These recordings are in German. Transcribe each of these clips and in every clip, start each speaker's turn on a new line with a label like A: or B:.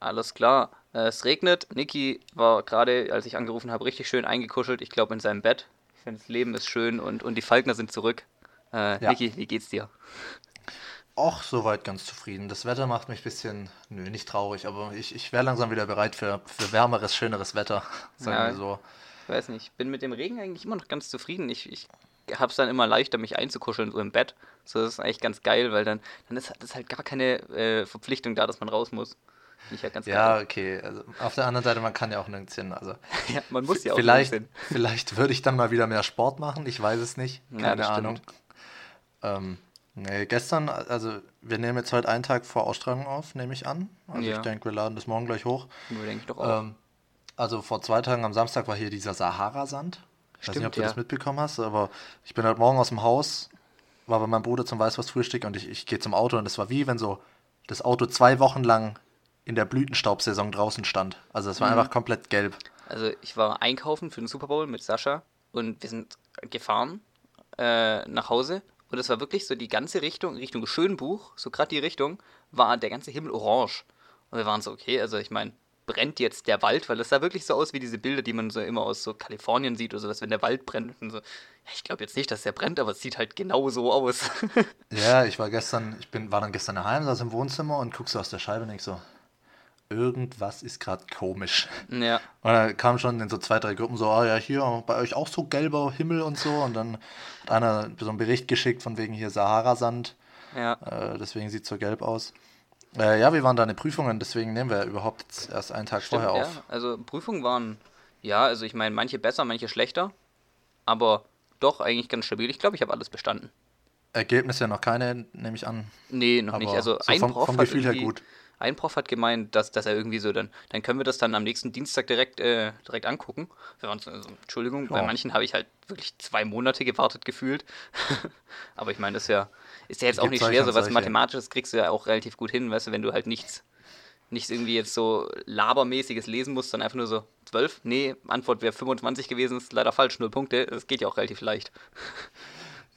A: Alles klar. Äh, es regnet. Niki war gerade, als ich angerufen habe, richtig schön eingekuschelt. Ich glaube in seinem Bett. Ich finde, das Leben ist schön und, und die Falkner sind zurück. Äh,
B: Ja.
A: Niki, wie geht's dir?
B: Och, soweit ganz zufrieden. Das Wetter macht mich ein bisschen, nö, nicht traurig, aber ich, ich wäre langsam wieder bereit für, für wärmeres, schöneres Wetter. Sagen
A: Ja.
B: wir so.
A: Ich weiß nicht, ich bin mit dem Regen eigentlich immer noch ganz zufrieden. Ich, ich habe es dann immer leichter, mich einzukuscheln, so im Bett. So, das ist eigentlich ganz geil, weil dann, dann ist, ist halt gar keine äh, Verpflichtung da, dass man raus muss. Ich ja ganz
B: Ja,
A: geil.
B: okay. Also, auf der anderen Seite, man kann ja auch nirgends hin. Also,
A: Ja, man muss ja auch
B: vielleicht,
A: nirgends
B: vielleicht würde ich dann mal wieder mehr Sport machen. Ich weiß es nicht.
A: Ja,
B: Keine
A: das stimmt.
B: Ahnung. Ähm, nee, gestern, also wir nehmen jetzt heute einen Tag vor Ausstrahlung auf, nehme ich an. Also
A: Ja.
B: ich denke, wir laden das morgen gleich hoch.
A: Nur denke ich doch auch.
B: Ähm, also vor zwei Tagen am Samstag war hier dieser Sahara-Sand. Ich weiß nicht, ob du
A: ja.
B: das mitbekommen hast, aber ich bin heute Morgen aus dem Haus, war bei meinem Bruder zum Weißwurstfrühstück und ich, ich gehe zum Auto und es war wie wenn so das Auto zwei Wochen lang in der Blütenstaubsaison draußen stand. Also es war
A: Mhm.
B: einfach komplett gelb.
A: Also ich war einkaufen für den Super Bowl mit Sascha und wir sind gefahren äh, nach Hause und es war wirklich so die ganze Richtung, Richtung Schönbuch, so gerade die Richtung, war der ganze Himmel orange. Und wir waren so, okay, also ich meine, brennt jetzt der Wald, weil es sah wirklich so aus wie diese Bilder, die man so immer aus so Kalifornien sieht oder sowas, wenn der Wald brennt. Und so, ja, ich glaube jetzt nicht, dass der brennt, aber es sieht halt genau so aus.
B: Ja, ich war gestern, ich bin, war dann gestern daheim, saß im Wohnzimmer und guck so aus der Scheibe und denk so, irgendwas ist gerade komisch.
A: ja,
B: Und dann kam schon in so zwei, drei Gruppen so, ah ja, hier bei euch auch so gelber Himmel und so. Und dann hat einer so einen Bericht geschickt von wegen hier Sahara-Sand.
A: ja.
B: Äh, deswegen sieht es so gelb aus. Äh, ja, wir waren da in den Prüfungen, deswegen nehmen wir überhaupt erst einen Tag
A: Stimmt,
B: vorher
A: ja.
B: auf.
A: Also Prüfungen waren, ja, also ich meine, manche besser, manche schlechter, aber doch eigentlich ganz stabil. Ich glaube, ich habe alles bestanden.
B: Ergebnisse noch keine, nehme ich an.
A: Nee, noch
B: Aber
A: nicht. Also
B: so
A: ein
B: vom-
A: Prof
B: vom Gefühl her gut.
A: Ein Prof hat gemeint, dass, dass er irgendwie so dann, dann können wir das dann am nächsten Dienstag direkt, äh, direkt angucken. Also, Entschuldigung, bei
B: Ja.
A: manchen habe ich halt wirklich zwei Monate gewartet gefühlt. Aber ich meine, das ist ja, ist ja jetzt auch nicht schwer, so was. Mathematisches kriegst du ja auch relativ gut hin, weißt du, wenn du halt nichts, nichts irgendwie jetzt so labermäßiges lesen musst, dann einfach nur so 12? Nee, Antwort wäre 25 gewesen, ist leider falsch, null Punkte. Das geht ja auch relativ leicht.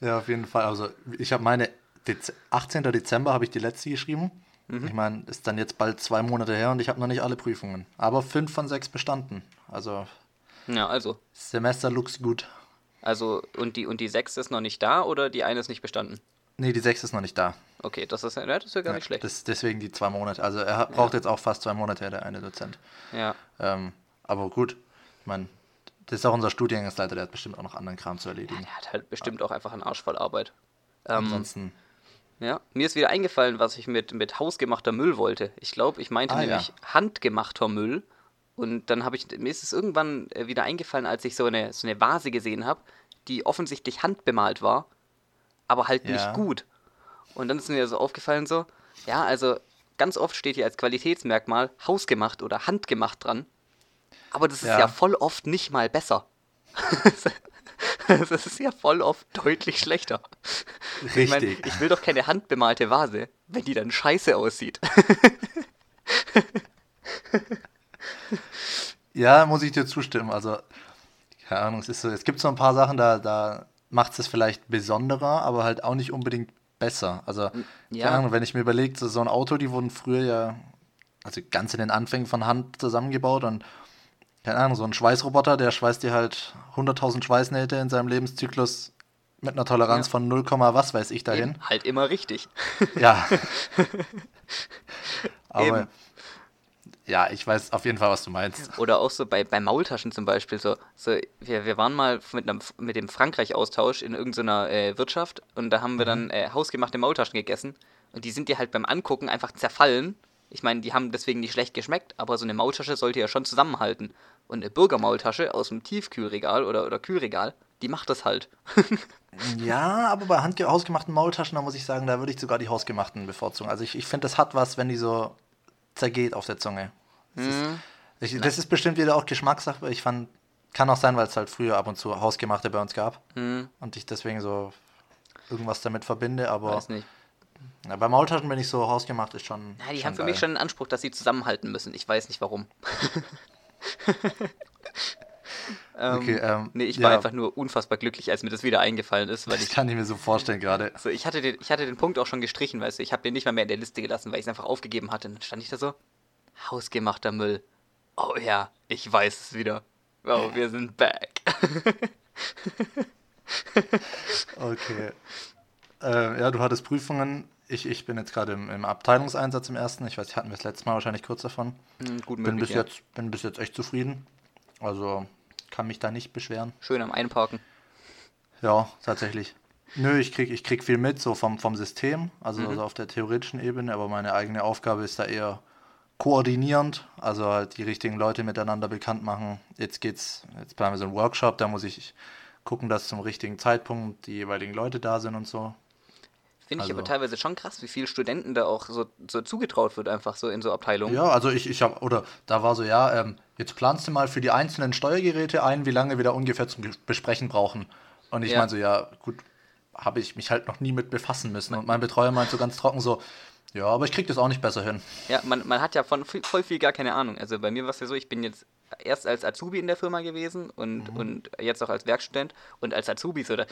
B: Ja, auf jeden Fall. Also ich habe meine, Dez 18. Dezember habe ich die letzte geschrieben.
A: Mhm.
B: Ich meine, ist dann jetzt bald zwei Monate her und ich habe noch nicht alle Prüfungen. Aber fünf von sechs bestanden. Also
A: Ja, also.
B: Semester looks gut.
A: Also, und die, und die 6 ist noch nicht da oder die eine ist nicht bestanden?
B: Nee, die sechs ist noch nicht da.
A: Okay, das ist ja, das ist ja gar nicht schlecht.
B: Das, deswegen die zwei Monate. Also er hat, braucht jetzt auch fast zwei Monate, der eine Dozent.
A: Ja,
B: Ähm, aber gut, ich meine, das ist auch unser Studiengangsleiter, der hat bestimmt auch noch anderen Kram zu erledigen.
A: der hat halt bestimmt auch einfach einen Arsch voll Arbeit. Ähm,
B: Ansonsten,
A: ja, mir ist wieder eingefallen, was ich mit, mit hausgemachter Müll wollte. Ich glaube, ich meinte
B: Ah, ja.
A: nämlich handgemachter Müll. Und dann habe ich, mir ist es irgendwann äh, wieder eingefallen, als ich so eine, so eine Vase gesehen habe, die offensichtlich handbemalt war, aber halt
B: Ja.
A: nicht gut. Und dann ist mir so aufgefallen so, ja, also ganz oft steht hier als Qualitätsmerkmal hausgemacht oder handgemacht dran. Aber das ist ja,
B: Ja.
A: voll oft nicht mal besser. das ist ja voll oft deutlich schlechter. Ich, mein,
B: Richtig.
A: ich will doch keine handbemalte Vase, wenn die dann scheiße aussieht.
B: ja, muss ich dir zustimmen. Also, keine Ahnung, es, ist so, es gibt so ein paar Sachen, da, da macht es vielleicht besonderer, aber halt auch nicht unbedingt besser. Also,
A: ja.
B: keine Ahnung, wenn ich mir überlege, so, so ein Auto, die wurden früher ja, also ganz in den Anfängen von Hand zusammengebaut und keine Ahnung, so ein Schweißroboter, der schweißt dir halt 100.000 Schweißnähte in seinem Lebenszyklus mit einer Toleranz
A: Ja.
B: von 0, was weiß ich dahin.
A: Eben, halt immer richtig.
B: Ja. Aber
A: Eben.
B: ja, ich weiß auf jeden Fall, was du meinst.
A: Oder auch so bei, bei Maultaschen zum Beispiel. So, so wir, wir waren mal mit, einem, mit dem Frankreich-Austausch in irgendeiner äh, Wirtschaft und da haben wir dann äh, hausgemachte Maultaschen gegessen. Und die sind dir halt beim Angucken einfach zerfallen. Ich meine, die haben deswegen nicht schlecht geschmeckt, aber so eine Maultasche sollte ja schon zusammenhalten. Und eine Bürgermaultasche aus dem Tiefkühlregal oder, oder Kühlregal, die macht das halt.
B: Ja, aber bei hausgemachten Maultaschen, da muss ich sagen, da würde ich sogar die hausgemachten bevorzugen. Also ich, ich finde, das hat was, wenn die so zergeht auf der Zunge. Das, ist, ich, das ist bestimmt wieder auch Geschmackssache. Ich fand, kann auch sein, weil es halt früher ab und zu hausgemachte bei uns gab. Und ich deswegen so irgendwas damit verbinde, aber
A: Weiß nicht.
B: ja, bei Maultaschen bin ich so hausgemacht, ist schon.
A: Ja, die
B: schon
A: haben für
B: geil.
A: mich schon den Anspruch, dass sie zusammenhalten müssen. Ich weiß nicht warum. ähm,
B: Okay, ähm,
A: nee, ich
B: ja.
A: war einfach nur unfassbar glücklich, als mir das wieder eingefallen ist, weil
B: Das
A: ich
B: kann ich mir so vorstellen gerade.
A: So, ich hatte, den, ich hatte den Punkt auch schon gestrichen, weißt du, ich habe den nicht mal mehr in der Liste gelassen, weil ich es einfach aufgegeben hatte. Und dann stand ich da so, Hausgemachter Müll. Oh ja, ich weiß es wieder. Oh, wir sind back.
B: okay. Äh, ja, du hattest Prüfungen. Ich, ich bin jetzt gerade im, im Abteilungseinsatz im ersten. Ich weiß, hatten wir das letzte Mal wahrscheinlich kurz davon.
A: Hm, gut
B: bin,
A: möglich,
B: bis
A: ja.
B: jetzt, bin bis jetzt echt zufrieden. Also kann mich da nicht beschweren.
A: Schön am Einparken.
B: Ja, tatsächlich. Nö, ich krieg, ich krieg viel mit, so vom, vom System, also, also auf der theoretischen Ebene, aber meine eigene Aufgabe ist da eher koordinierend, also halt die richtigen Leute miteinander bekannt machen. Jetzt geht's, jetzt planen wir so einen Workshop, da muss ich gucken, dass zum richtigen Zeitpunkt die jeweiligen Leute da sind und so.
A: Finde ich
B: Also-
A: aber teilweise schon krass, wie viele Studenten da auch so, so zugetraut wird, einfach so in so Abteilungen.
B: Ja, also ich, ich habe, oder da war so, ja, ähm, jetzt planst du mal für die einzelnen Steuergeräte ein, wie lange wir da ungefähr zum Besprechen brauchen. Und ich
A: Ja.
B: meine so, ja, gut, habe ich mich halt noch nie mit befassen müssen. Und mein Betreuer meint so ganz trocken so, ja, aber ich krieg das auch nicht besser hin.
A: Ja, man, man hat ja von viel- voll viel gar keine Ahnung. Also bei mir war es ja so, ich bin jetzt erst als Azubi in der Firma gewesen und, und jetzt auch als Werkstudent. Und als Azubi, so, da,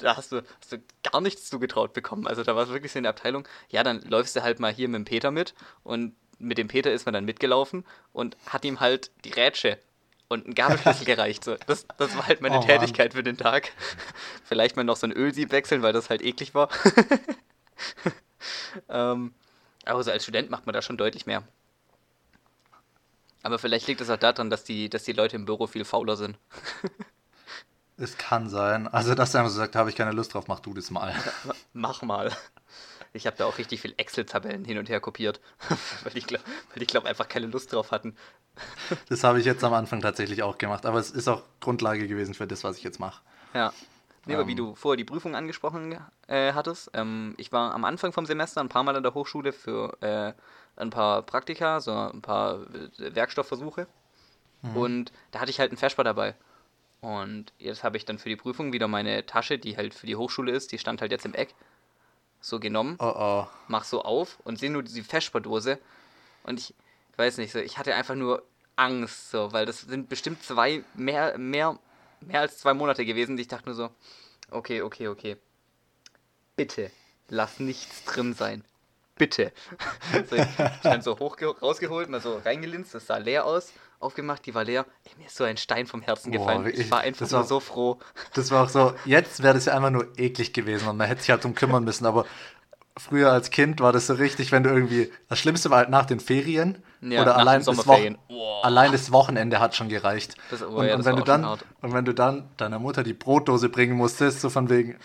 A: da, hast, du, hast du gar nichts zugetraut bekommen. Also da war es wirklich so in der Abteilung, ja, dann läufst du halt mal hier mit dem Peter mit und mit dem Peter ist man dann mitgelaufen und hat ihm halt die Rätsche und einen Gabelschlüssel gereicht. So. Das, das war halt meine
B: Oh Mann.
A: Tätigkeit für den Tag. Vielleicht mal noch so ein Ölsieb wechseln, weil das halt eklig war. ähm, aber so als Student macht man da schon deutlich mehr. Aber vielleicht liegt es auch daran, dass die, dass die Leute im Büro viel fauler sind.
B: Es kann sein. Also, dass er einfach so sagt, habe ich keine Lust drauf, mach du das mal.
A: Mach mal. Ich habe da auch richtig viel Excel-Tabellen hin und her kopiert, weil ich glaube glaub einfach keine Lust drauf hatten.
B: Das habe ich jetzt am Anfang tatsächlich auch gemacht. Aber es ist auch Grundlage gewesen für das, was ich jetzt mache.
A: Ja. Nee, aber wie
B: Ähm.
A: du vorher die Prüfung angesprochen äh, hattest, ähm, ich war am Anfang vom Semester ein paar Mal an der Hochschule für äh, ein paar Praktika, so ein paar äh, Werkstoffversuche. Und da hatte ich halt einen Vesper dabei. Und jetzt habe ich dann für die Prüfung wieder meine Tasche, die halt für die Hochschule ist, die stand halt jetzt im Eck, so genommen,
B: Oh oh.
A: mach so auf und sehe nur diese Vesperdose. Und ich, ich weiß nicht, so, ich hatte einfach nur Angst, so, weil das sind bestimmt zwei, mehr, mehr, mehr als zwei Monate gewesen. Ich dachte nur so, okay, okay, okay. Bitte, lass nichts drin sein. Bitte. so, ich dann so hoch rausgeholt, mal so reingelinst, das sah leer aus, aufgemacht, die war leer. Ey, mir ist so ein Stein vom Herzen
B: Boah,
A: gefallen.
B: wirklich,
A: ich war einfach
B: war-
A: so froh.
B: Das war auch so, jetzt wäre das ja einfach nur eklig gewesen und man hätte sich halt drum kümmern müssen, aber früher als Kind war das so richtig, wenn du irgendwie, das Schlimmste war halt nach den Ferien
A: Ja,
B: oder allein das,
A: Boah.
B: allein das Wochenende hat schon gereicht.
A: Das- oh
B: und,
A: ja,
B: und wenn du dann und wenn du dann deiner Mutter die Brotdose bringen musstest, so von wegen,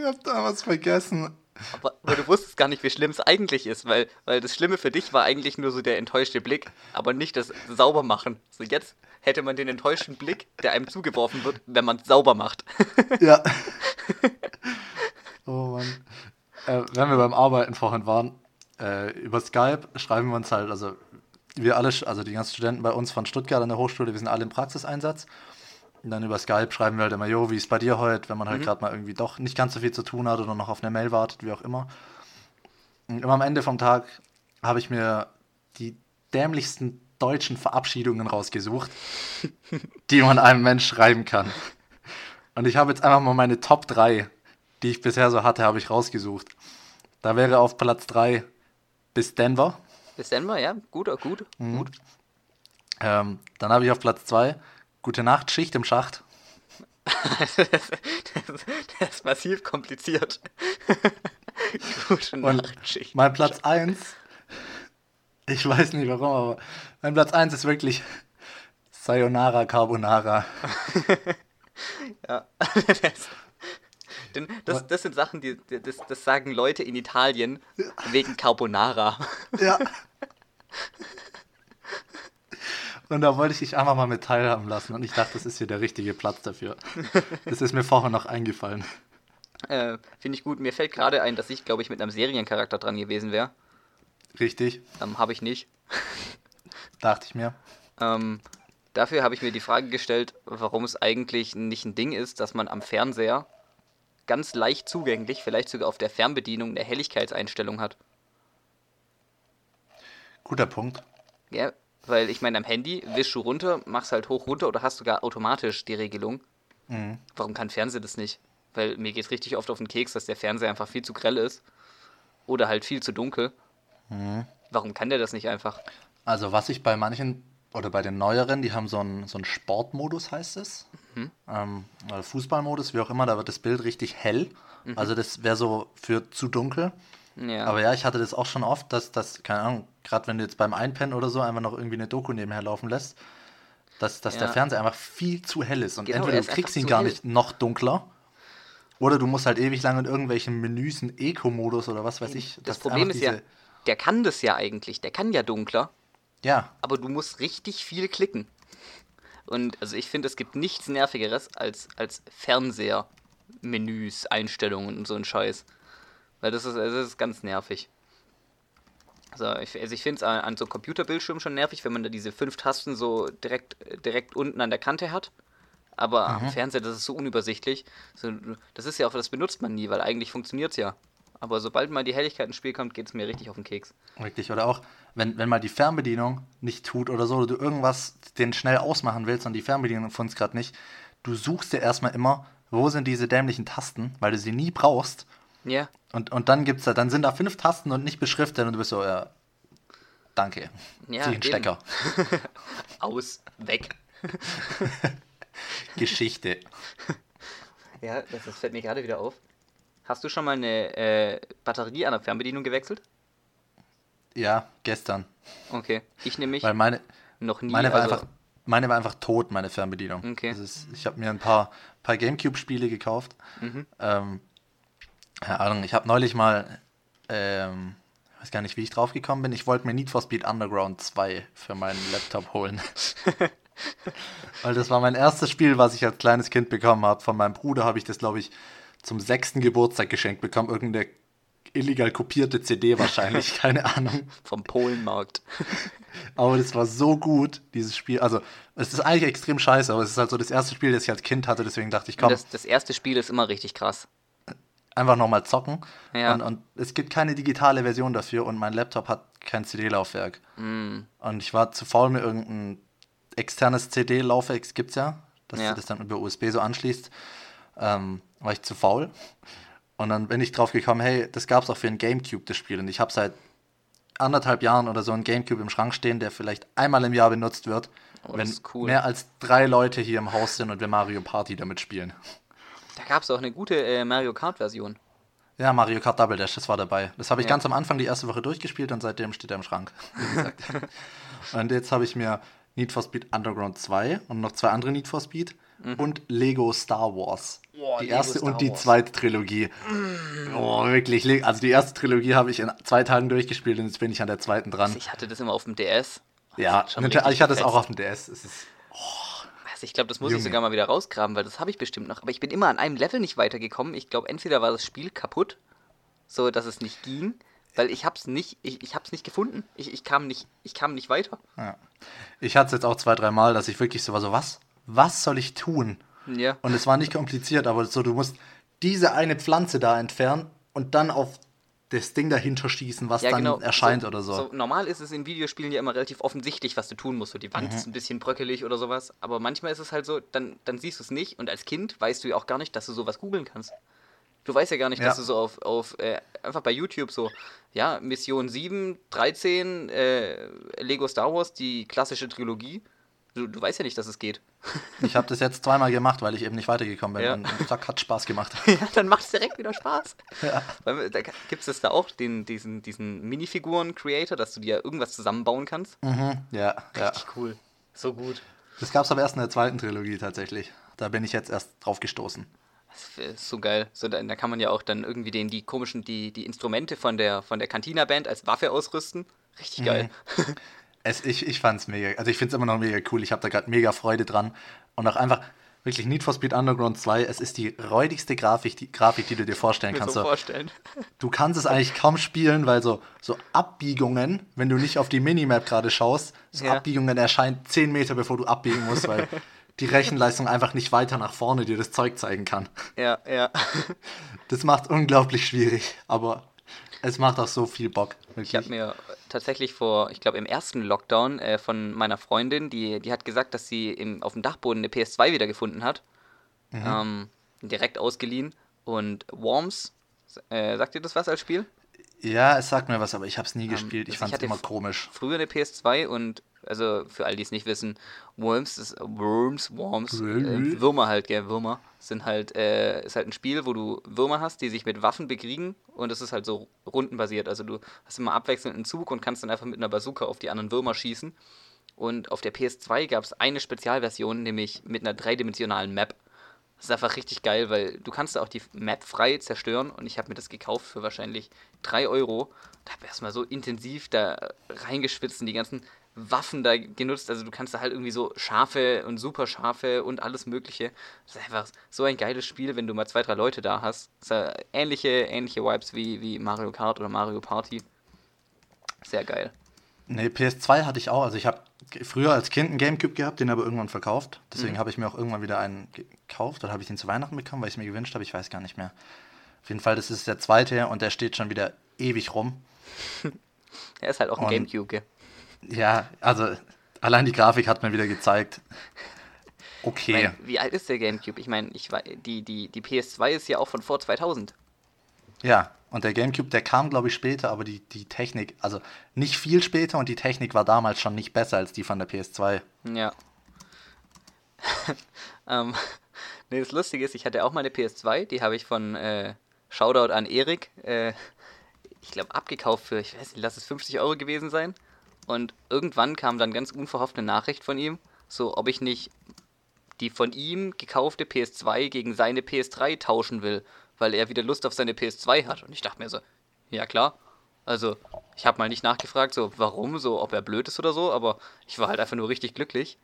B: ich hab da was vergessen.
A: Aber, aber du wusstest gar nicht, wie schlimm es eigentlich ist, weil, weil das Schlimme für dich war eigentlich nur so der enttäuschte Blick, aber nicht das Saubermachen. So jetzt hätte man den enttäuschten Blick, der einem zugeworfen wird, wenn man es sauber macht.
B: Ja. oh Mann. Äh, wenn wir beim Arbeiten vorhin waren, äh, über Skype schreiben wir uns halt, also wir alle, also die ganzen Studenten bei uns von Stuttgart an der Hochschule, wir sind alle im Praxiseinsatz. Und dann über Skype schreiben wir halt immer, jo, wie ist bei dir heute, wenn man halt gerade mal irgendwie doch nicht ganz so viel zu tun hat oder noch auf eine Mail wartet, wie auch immer. Und immer am Ende vom Tag habe ich mir die dämlichsten deutschen Verabschiedungen rausgesucht, die man einem Mensch schreiben kann. Und ich habe jetzt einfach mal meine Top 3, die ich bisher so hatte, habe ich rausgesucht. Da wäre auf Platz 3 bis Denver.
A: Bis Denver, ja? Gut, gut,
B: Mhm.
A: gut.
B: Ähm, dann habe ich auf Platz 2 Gute Nacht, Schicht im Schacht.
A: das, das, das ist massiv kompliziert. Gute
B: Und
A: Nachtschicht.
B: mein Platz 1, ich weiß nicht warum, aber mein Platz 1 ist wirklich Sayonara Carbonara.
A: Ja. das, denn das, das sind Sachen, die, die- das, das sagen Leute in Italien wegen Carbonara.
B: Ja. Und da wollte ich dich einfach mal mit teilhaben lassen und ich dachte, das ist hier der richtige Platz dafür. Das ist mir vorher noch eingefallen.
A: Äh, Finde ich gut. Mir fällt gerade ein, dass ich, glaube ich, mit einem Seriencharakter dran gewesen wäre.
B: Richtig,
A: Ähm, Habe ich nicht.
B: dachte ich mir.
A: Ähm, dafür habe ich mir die Frage gestellt, warum es eigentlich nicht ein Ding ist, dass man am Fernseher ganz leicht zugänglich, vielleicht sogar auf der Fernbedienung, eine Helligkeitseinstellung hat.
B: Guter Punkt.
A: Ja, weil ich meine, am Handy wischst du runter, machst halt hoch runter oder hast sogar automatisch die Regelung.
B: Mhm.
A: Warum kann Fernseher das nicht? Weil mir geht richtig oft auf den Keks, dass der Fernseher einfach viel zu grell ist. Oder halt viel zu dunkel.
B: Mhm.
A: Warum kann der das nicht einfach?
B: Also was ich bei manchen oder bei den neueren, die haben so einen, so einen Sportmodus, heißt es.
A: Mhm.
B: Ähm, oder Fußballmodus, wie auch immer, da wird das Bild richtig hell. Also das wäre so für zu dunkel.
A: Ja.
B: Aber ja, ich hatte das auch schon oft, dass das, keine Ahnung, gerade wenn du jetzt beim Einpennen oder so einfach noch irgendwie eine Doku nebenher laufen lässt, dass, dass der
A: Ja.
B: Fernseher einfach viel zu hell ist. Und
A: Genau,
B: entweder
A: er
B: du kriegst ihn gar
A: hell.
B: nicht noch dunkler, oder du musst halt ewig lang in irgendwelchen Menüs einen Eco-Modus oder was weiß ich.
A: das Problem ist ja, der kann das ja eigentlich. Der kann ja dunkler,
B: Ja,
A: aber du musst richtig viel klicken. Und also ich finde, es gibt nichts Nervigeres als, als Fernseher-Menüs, Einstellungen und so ein Scheiß. Weil das ist, das ist ganz nervig. Also ich, also ich finde es an, an so Computerbildschirmen schon nervig, wenn man da diese fünf Tasten so direkt, direkt unten an der Kante hat. Aber am Fernseher, das ist so unübersichtlich. So, das ist ja auch, das benutzt man nie, weil eigentlich funktioniert es ja. Aber sobald mal die Helligkeit ins Spiel kommt, geht es mir richtig auf den Keks.
B: Wirklich. Oder auch, wenn, wenn mal die Fernbedienung nicht tut oder so, oder du irgendwas den schnell ausmachen willst und die Fernbedienung funzt gerade nicht, du suchst dir erstmal immer, wo sind diese dämlichen Tasten, weil du sie nie brauchst.
A: Ja,
B: Und, und dann gibt's da, dann sind da fünf Tasten und nicht beschriftet und du bist so, ja, danke.
A: Ja,
B: Zieh den. Stecker.
A: aus, weg.
B: Geschichte.
A: Ja, das, das fällt mir gerade wieder auf. Hast du schon mal eine äh, Batterie an der Fernbedienung gewechselt?
B: Ja, gestern.
A: Okay, ich nämlich
B: Weil meine,
A: noch nie.
B: meine war
A: also,
B: einfach. Meine war einfach tot, meine Fernbedienung.
A: Okay.
B: Ist, ich habe mir ein paar, paar Gamecube-Spiele gekauft.
A: Mhm.
B: Ähm, keine Ahnung, ich habe neulich mal, ähm, ich weiß gar nicht, wie ich drauf gekommen bin. Ich wollte mir Need for Speed Underground 2 für meinen Laptop holen. Weil das war mein erstes Spiel, was ich als kleines Kind bekommen habe. Von meinem Bruder habe ich das, glaube ich, zum sechsten Geburtstag geschenkt bekommen. Irgendeine illegal kopierte CD wahrscheinlich, keine Ahnung.
A: vom Polenmarkt.
B: Aber das war so gut, dieses Spiel. Also, es ist eigentlich extrem scheiße, aber es ist halt so das erste Spiel, das ich als Kind hatte. Deswegen dachte ich, komm,
A: Das, das erste Spiel ist immer richtig krass.
B: Einfach nochmal zocken.
A: Ja.
B: Und, und es gibt keine digitale Version dafür und mein Laptop hat kein CD-Laufwerk.
A: Mm.
B: Und ich war zu faul, mir irgendein externes CD-Laufwerk, gibt's ja, dass
A: Ja.
B: du das dann über USB so anschließt. Ähm, war ich zu faul. Und dann bin ich drauf gekommen, hey, das gab's auch für ein Gamecube, das Spiel. Und ich habe seit anderthalb Jahren oder so ein Gamecube im Schrank stehen, der vielleicht einmal im Jahr benutzt wird,
A: Oh,
B: wenn
A: cool.
B: mehr als drei Leute hier im Haus sind und wir Mario Party damit spielen.
A: Da gab es auch eine gute äh, Mario Kart-Version.
B: Ja, Mario Kart Double Dash, das war dabei. Das habe ich
A: Ja.
B: ganz am Anfang die erste Woche durchgespielt und seitdem steht er im Schrank. Wie gesagt. und jetzt habe ich mir Need for Speed Underground 2 und noch zwei andere Need for Speed und Lego Star Wars.
A: Mhm. Boah,
B: die
A: Lego
B: erste
A: Star
B: und die
A: Wars.
B: zweite Trilogie. Oh, wirklich. Also die erste Trilogie habe ich in zwei Tagen durchgespielt und jetzt bin ich an der zweiten dran.
A: Ich hatte das immer auf dem DS.
B: Ja, ich hatte es auch auf dem DS. Es ist,
A: Also ich glaube, das muss ich
B: Junge.
A: sogar mal wieder rausgraben, weil das habe ich bestimmt noch. Aber ich bin immer an einem Level nicht weitergekommen. Ich glaube, entweder war das Spiel kaputt, so dass es nicht ging, weil ich hab's nicht, ich, ich hab's nicht gefunden. Ich, ich kam nicht, ich kam nicht weiter.
B: ja. Ich hatte es jetzt auch zwei, drei Mal, dass ich wirklich so war, so was, was soll ich tun?
A: Ja.
B: Und es war nicht kompliziert, aber so, du musst diese eine Pflanze da entfernen und dann auf das Ding dahinter schießen, was
A: Ja,
B: dann
A: genau.
B: erscheint oder so.
A: so. Normal ist es in Videospielen ja immer relativ offensichtlich, was du tun musst. So, die Wand
B: Mhm.
A: ist ein bisschen bröckelig oder sowas. Aber manchmal ist es halt so, dann, dann siehst du es nicht. Und als Kind weißt du ja auch gar nicht, dass du sowas googeln kannst. Du weißt ja gar nicht,
B: Ja.
A: dass du so auf, auf äh, einfach bei YouTube so, ja, Mission 7, 13, äh, Lego Star Wars, die klassische Trilogie. Du, du weißt ja nicht, dass es geht.
B: Ich habe das jetzt zweimal gemacht, weil ich eben nicht weitergekommen bin.
A: Ja.
B: Und zack, hat Spaß gemacht.
A: ja, dann macht es direkt wieder Spaß.
B: Ja.
A: Weil, da gibt es da auch, den, diesen, diesen Minifiguren-Creator, dass du dir irgendwas zusammenbauen kannst.
B: Mhm, ja, ja.
A: Richtig cool. So gut.
B: Das gab es aber erst in der zweiten Trilogie tatsächlich. Da bin ich jetzt erst drauf gestoßen.
A: Das ist so geil. So, da, da kann man ja auch dann irgendwie den, die komischen, die, die Instrumente von der, von der Cantina-Band als Waffe ausrüsten. Richtig geil.
B: Es, ich ich fand es mega, also ich finde es immer noch mega cool. Ich habe da gerade mega Freude dran. Und auch einfach wirklich Need for Speed Underground 2, es ist die räudigste Grafik, die, Grafik, die du dir vorstellen kannst.
A: So, vorstellen.
B: du kannst es eigentlich kaum spielen, weil so, so Abbiegungen, wenn du nicht auf die Minimap gerade schaust, so
A: Ja.
B: Abbiegungen erscheinen 10 Meter, bevor du abbiegen musst, weil die Rechenleistung einfach nicht weiter nach vorne dir das Zeug zeigen kann.
A: Ja, ja.
B: Das macht unglaublich schwierig, aber es macht auch so viel Bock. Wirklich.
A: Ich habe mir tatsächlich vor, ich glaube im ersten Lockdown äh, von meiner Freundin, die, die hat gesagt, dass sie im, auf dem Dachboden eine PS2 wiedergefunden hat. Ähm, direkt ausgeliehen. Und Worms, äh, sagt ihr das was als Spiel?
B: Ja, es sagt mir was, aber ich habe es nie
A: Ähm,
B: gespielt. Ich
A: also
B: fand es immer komisch.
A: Früher eine PS2 und, also für alle, die es nicht wissen, Worms, ist, Worms, Worms, äh. Würmer halt, gell, Würmer, sind halt, äh, ist halt ein Spiel, wo du Würmer hast, die sich mit Waffen bekriegen und es ist halt so rundenbasiert. Also du hast immer abwechselnd einen Zug und kannst dann einfach mit einer Bazooka auf die anderen Würmer schießen. Und auf der PS2 gab es eine Spezialversion, nämlich mit einer dreidimensionalen Map. Das ist einfach richtig geil, weil du kannst da auch die Map frei zerstören und ich habe mir das gekauft für wahrscheinlich 3 Euro. Da habe ich erstmal so intensiv da reingeschwitzt und die ganzen Waffen da genutzt. Also du kannst da halt irgendwie so scharfe und super scharfe und alles mögliche. Das ist einfach so ein geiles Spiel, wenn du mal zwei, drei Leute da hast. Ja ähnliche, ähnliche Vibes wie, wie Mario Kart oder Mario Party. Sehr geil.
B: Nee, PS2 hatte ich auch. Also ich habe früher als Kind einen Gamecube gehabt, den aber irgendwann verkauft. Deswegen
A: Mhm.
B: habe ich mir auch irgendwann wieder einen gekauft. Oder habe ich den zu Weihnachten bekommen, weil ich es mir gewünscht habe. Ich weiß gar nicht mehr. Auf jeden Fall, das ist der zweite und der steht schon wieder ewig rum.
A: Er ist halt auch ein
B: Und-
A: Gamecube, gell?
B: Ja, also allein die Grafik hat mir wieder gezeigt.
A: Ich
B: Okay.
A: mein, wie alt ist der Gamecube? Ich meine, ich, die, die, die PS2 ist ja auch von vor 2000.
B: Ja, und der Gamecube, der kam, glaube ich, später, aber die, die Technik, also nicht viel später und die Technik war damals schon nicht besser als die von der PS2.
A: Ja. ähm, nee, das Lustige ist, ich hatte auch mal eine PS2, die habe ich von äh, Shoutout an Erik, äh, ich glaube, abgekauft für, ich weiß nicht, lass es 50 Euro gewesen sein. Und irgendwann kam dann ganz unverhofft eine Nachricht von ihm, so ob ich nicht die von ihm gekaufte PS2 gegen seine PS3 tauschen will, weil er wieder Lust auf seine PS2 hat. Und ich dachte mir so, ja klar. Also, ich habe mal nicht nachgefragt, so warum, so ob er blöd ist oder so, aber ich war halt einfach nur richtig glücklich.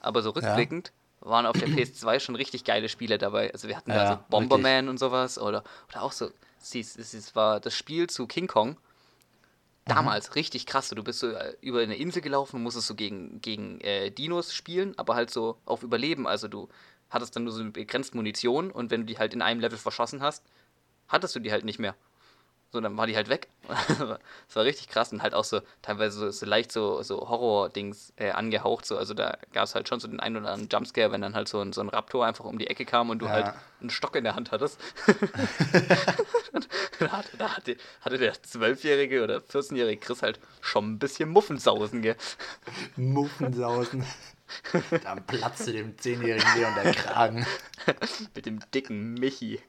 A: Aber so rückblickend waren auf der PS2 schon richtig geile Spiele dabei. Also wir hatten da
B: Ja,
A: so Bomberman und sowas oder, oder auch so, es, es war das Spiel zu King Kong. Damals richtig krass. Du bist so äh, über eine Insel gelaufen und musstest so gegen, gegen äh, Dinos spielen, aber halt so auf Überleben. Also du hattest dann nur so eine begrenzte Munition und wenn du die halt in einem Level verschossen hast, hattest du die halt nicht mehr. So, dann war die halt weg. das war richtig krass und halt auch so teilweise so, so leicht so, so Horror-Dings äh, angehaucht. So. Also da gab es halt schon so den einen oder anderen Jumpscare, wenn dann halt so ein, so ein Raptor einfach um die Ecke kam und du
B: Ja.
A: halt einen Stock in der Hand hattest. da hatte, da hatte, hatte der 12-jährige oder 14-jährige Chris halt schon ein bisschen Muffensausen, gell?
B: Muffensausen. Dann platzte dem 10-jährigen Leon der Kragen.
A: Mit dem dicken Michi.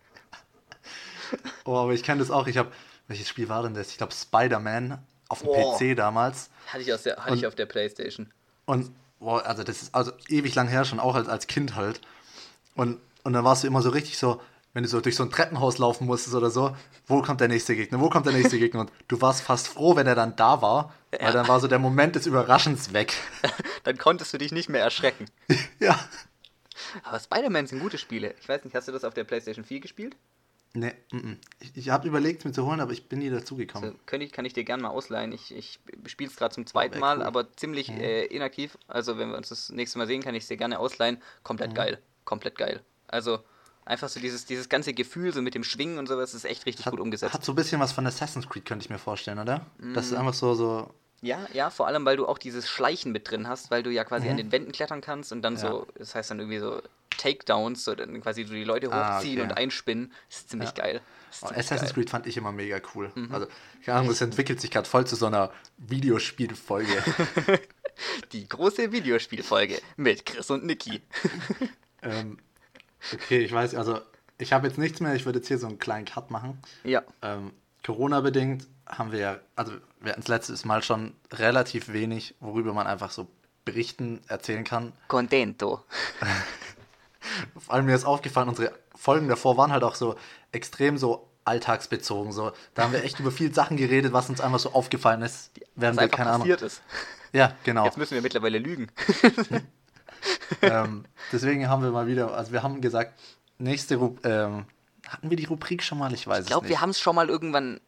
B: Oh, aber ich kenne das auch. Ich habe, welches Spiel war denn das? Ich glaube Spider-Man auf dem
A: Oh.
B: PC damals.
A: Hatte ich, aus der, hatte ich auf der Playstation.
B: Und boah, also das ist also ewig lang her schon, auch als, als Kind halt. Und, und dann warst du immer so richtig so, wenn du so durch so ein Treppenhaus laufen musstest oder so, wo kommt der nächste Gegner, wo kommt der nächste Gegner? Und du warst fast froh, wenn er dann da war,
A: Ja.
B: weil dann war so der Moment des Überraschens weg.
A: Dann konntest du dich nicht mehr erschrecken.
B: ja.
A: Aber Spider-Man sind gute Spiele. Ich weiß nicht, hast du das auf der Playstation 4 gespielt?
B: Nee, mm, mm. ich, ich habe überlegt, mir zu holen, aber ich bin nie
A: Also,
B: dazugekommen.
A: könnte ich, kann ich dir gerne mal ausleihen. Ich, ich spiele es gerade zum zweiten
B: wär
A: Mal,
B: cool.
A: aber ziemlich äh, inaktiv. Also, wenn wir uns das nächste Mal sehen, kann ich es dir gerne ausleihen. Komplett geil. Komplett geil. Also, einfach so dieses, dieses ganze Gefühl, so mit dem Schwingen und sowas, ist echt richtig gut umgesetzt.
B: Hat so ein bisschen was von Assassin's Creed, könnte ich mir vorstellen, oder? Das
A: Mm.
B: ist einfach so, so.
A: Ja, ja, vor allem, weil du auch dieses Schleichen mit drin hast, weil du ja quasi an den Wänden klettern kannst und dann
B: Ja.
A: so, das heißt dann irgendwie so Takedowns, so dann quasi so die Leute
B: Ah,
A: hochziehen
B: okay.
A: und einspinnen. Das ist ziemlich geil. Das ist
B: Oh,
A: ziemlich
B: Assassin's
A: geil.
B: Creed fand ich immer mega cool.
A: Mhm.
B: Also, keine Ahnung, das entwickelt sich gerade voll zu so einer Videospielfolge.
A: Die große Videospielfolge mit Chris und Niki.
B: ähm, okay, ich weiß, also ich habe jetzt nichts mehr, ich würde jetzt hier so einen kleinen Cut machen.
A: ja.
B: Ähm, Corona-bedingt haben wir ja, also wir hatten das letztes Mal schon relativ wenig, worüber man einfach so berichten, erzählen kann.
A: Contento.
B: Vor allem mir ist aufgefallen, unsere Folgen davor waren halt auch so extrem so alltagsbezogen. So, da haben wir echt über viele Sachen geredet, was uns einfach so aufgefallen ist, während
A: Was
B: wir, keine Ahnung.
A: ist.
B: Ja, genau.
A: Jetzt müssen wir mittlerweile lügen.
B: ähm, deswegen haben wir mal wieder, also wir haben gesagt, nächste Rubrik, ähm, hatten wir die Rubrik schon mal? Ich weiß
A: Ich glaube,
B: es
A: wir
B: nicht.
A: haben es schon mal irgendwann.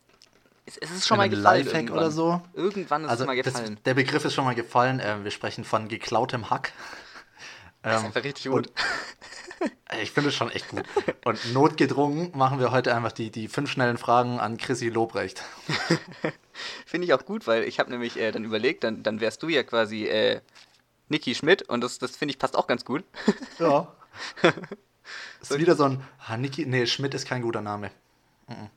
A: Es, es ist schon mal gefallen.
B: Lifehack
A: irgendwann.
B: oder so?
A: Irgendwann ist
B: also
A: es mal
B: das,
A: gefallen.
B: der Begriff ist schon mal gefallen. Ähm, wir sprechen von geklautem Hack.
A: Das ist
B: Ähm,
A: einfach richtig gut.
B: Äh, Ich finde es schon echt gut. Und notgedrungen machen wir heute einfach die, die fünf schnellen Fragen an Chrissy Lobrecht.
A: Finde ich auch gut, weil ich habe nämlich äh, dann überlegt, dann, dann wärst du ja quasi äh, Niki Schmidt und das, das finde ich passt auch ganz gut.
B: Ja. ist wieder so ein. Ah, Niki, nee, Schmidt ist kein guter Name.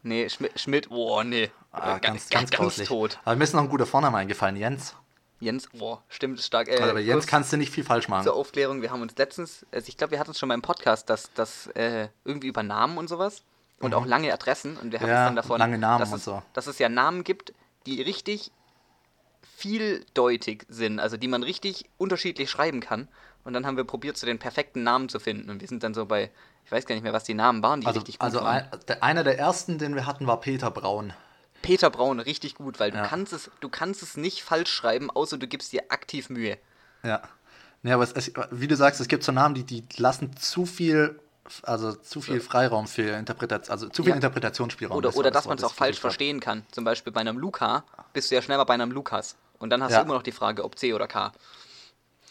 A: Nee, Schmidt, Schmidt, oh nee.
B: Ah,
A: Äh,
B: ganz, ganz, grauslich.
A: tot.
B: Aber mir ist noch ein guter Vorname eingefallen, Jens.
A: Jens, oh, stimmt, stark. Äh,
B: Aber Jens kannst du nicht viel falsch machen.
A: Zur Aufklärung, wir haben uns letztens, also ich glaube, wir hatten es schon mal im Podcast, dass das äh, irgendwie über Namen und sowas und auch lange Adressen und wir haben
B: Mhm. Ja,
A: es dann davon,
B: lange Namen
A: dass,
B: und
A: es,
B: so.
A: dass es ja Namen gibt, die richtig vieldeutig sind, also die man richtig unterschiedlich schreiben kann. Und dann haben wir probiert, so den perfekten Namen zu finden. Und wir sind dann so bei, ich weiß gar nicht mehr, was die Namen waren, die
B: Also,
A: richtig gut
B: also
A: waren.
B: der, einer der ersten, den wir hatten, war Peter Braun.
A: Peter Braun, richtig gut, weil
B: Ja.
A: du kannst es, du kannst es nicht falsch schreiben, außer du gibst dir aktiv Mühe.
B: Ja. Nee, aber es, es, wie du sagst, es gibt so Namen, die, die lassen zu viel, also zu viel Freiraum für Interpretation, also zu viel
A: Ja.
B: Interpretationsspielraum.
A: Oder,
B: Das
A: oder
B: das
A: dass man es auch falsch verstehen kann. Zum Beispiel bei einem Luca bist du ja schnell mal bei einem Lukas. Und dann hast
B: Ja.
A: du immer noch die Frage, ob C oder K.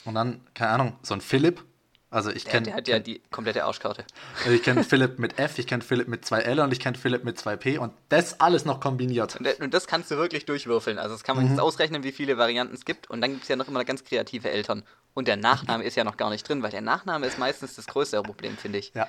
B: Und dann, keine Ahnung, so ein Philipp. Also ich kenne
A: der hat ja die komplette Arschkarte.
B: ich kenn Philipp mit F, ich kenne Philipp mit zwei L und ich kenne Philipp mit zwei P und das alles noch kombiniert.
A: Und, das kannst du wirklich durchwürfeln. Also das kann
B: Mhm.
A: man jetzt ausrechnen, wie viele Varianten es gibt. Und dann gibt es ja noch immer ganz kreative Eltern. Und der Nachname ist ja noch gar nicht drin, weil der Nachname ist meistens das größere Problem, finde ich.
B: Ja.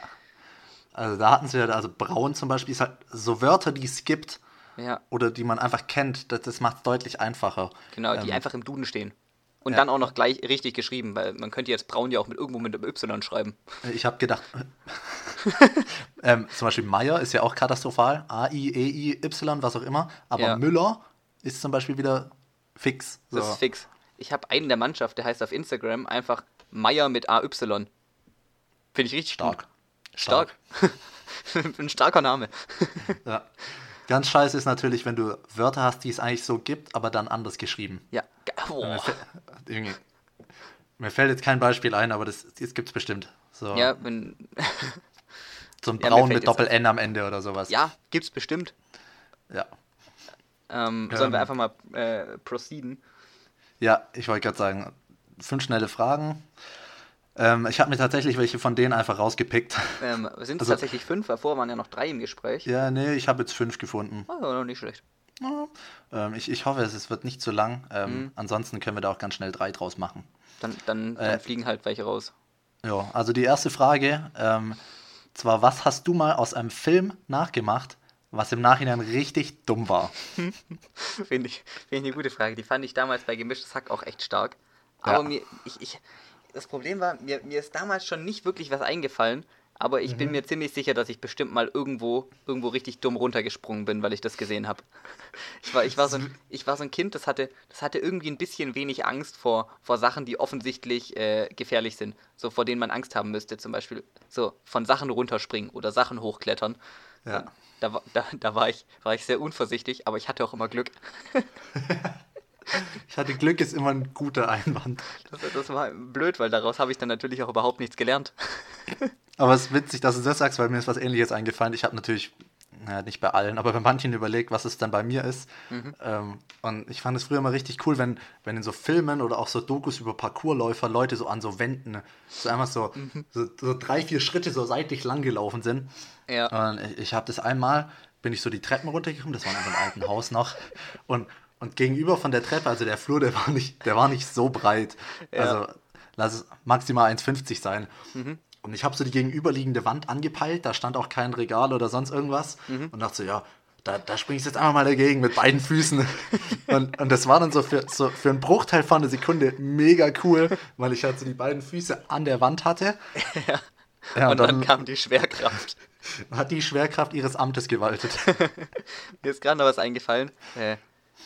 B: Also da hatten sie ja, also Braun zum Beispiel ist halt so Wörter, die es gibt
A: Ja,
B: oder die man einfach kennt, das, das macht es deutlich einfacher.
A: genau, die
B: Ähm,
A: einfach im Duden stehen. Und
B: ja.
A: dann auch noch gleich richtig geschrieben, weil man könnte jetzt Braun ja auch mit irgendwo mit einem Y schreiben.
B: Ich habe gedacht, ähm, zum Beispiel Meier ist ja auch katastrophal. A-I-E-I-Y, was auch immer. Aber
A: Ja.
B: Müller ist zum Beispiel wieder fix. So.
A: Das ist fix. Ich habe einen der Mannschaft, der heißt auf Instagram einfach Meier mit AY. Finde ich richtig
B: Stark.
A: Gut. Stark. Ein starker Name.
B: Ja. Ganz scheiße ist natürlich, wenn du Wörter hast, die es eigentlich so gibt, aber dann anders geschrieben.
A: Ja. Ge-
B: Mir,
A: Boah.
B: fä- irgendwie- mir fällt jetzt kein Beispiel ein, aber das, das gibt es bestimmt. So,
A: Ja, wenn,
B: so ein
A: ja,
B: Braun mit Doppel-N am Ende oder sowas.
A: ja, gibt's bestimmt.
B: Ja,
A: Ähm, sollen wir
B: Ähm.
A: einfach mal äh, proceeden?
B: ja ich wollte gerade sagen, fünf schnelle Fragen. Ähm, ich habe mir tatsächlich welche von denen einfach rausgepickt.
A: Ähm, sind es
B: Also-
A: tatsächlich fünf? Davor waren ja noch drei im Gespräch.
B: ja, nee, ich habe jetzt fünf gefunden.
A: Oh, noch nicht schlecht.
B: Ähm, ich, ich hoffe, es, es wird nicht zu lang. Ähm,
A: Mhm.
B: Ansonsten können wir da auch ganz schnell drei draus machen.
A: Dann, dann,
B: Äh.
A: dann fliegen halt welche raus.
B: Ja, also die erste Frage, ähm, zwar, was hast du mal aus einem Film nachgemacht, was im Nachhinein richtig dumm war?
A: Finde ich, find ich eine gute Frage. Die fand ich damals bei Gemischtes Hack auch echt stark. Aber
B: Ja.
A: mir, ich, ich, das Problem war, mir, mir ist damals schon nicht wirklich was eingefallen, aber ich
B: Mhm.
A: bin mir ziemlich sicher, dass ich bestimmt mal irgendwo, irgendwo richtig dumm runtergesprungen bin, weil ich das gesehen habe. Ich war, ich, war so ein, ich war so ein Kind, das hatte, das hatte irgendwie ein bisschen wenig Angst vor, vor Sachen, die offensichtlich äh, gefährlich sind. So vor denen man Angst haben müsste, zum Beispiel so von Sachen runterspringen oder Sachen hochklettern.
B: Ja.
A: Da, war- da, da war, ich, war ich sehr unvorsichtig, aber ich hatte auch immer Glück.
B: Ich hatte Glück, ist immer ein guter Einwand.
A: Das, das war blöd, weil daraus habe ich dann natürlich auch überhaupt nichts gelernt.
B: Aber es ist witzig, dass du das sagst, weil mir ist was ähnliches eingefallen. Ich habe natürlich, naja, nicht bei allen, aber bei manchen überlegt, was es dann bei mir ist. Ähm, und ich fand es früher immer richtig cool, wenn, wenn in so Filmen oder auch so Dokus über Parkourläufer Leute so an so Wänden so einfach so, so, so drei, vier Schritte so seitlich lang gelaufen sind.
A: Ja.
B: Und ich, ich habe das einmal, bin ich so die Treppen runtergekommen, das war in einem alten Haus noch. Und, und gegenüber von der Treppe, also der Flur, der war nicht, der war nicht so breit. Also lass es maximal 1,50 sein. Und ich habe so die gegenüberliegende Wand angepeilt, da stand auch kein Regal oder sonst irgendwas. Und dachte so, ja, da, da springe ich jetzt einfach mal dagegen mit beiden Füßen. und, und das war dann so für, so für einen Bruchteil von einer Sekunde mega cool, weil ich halt so die beiden Füße an der Wand hatte. Ja,
A: und dann, kam die Schwerkraft.
B: hat die Schwerkraft ihres Amtes gewaltet.
A: Mir ist gerade noch was eingefallen. Äh,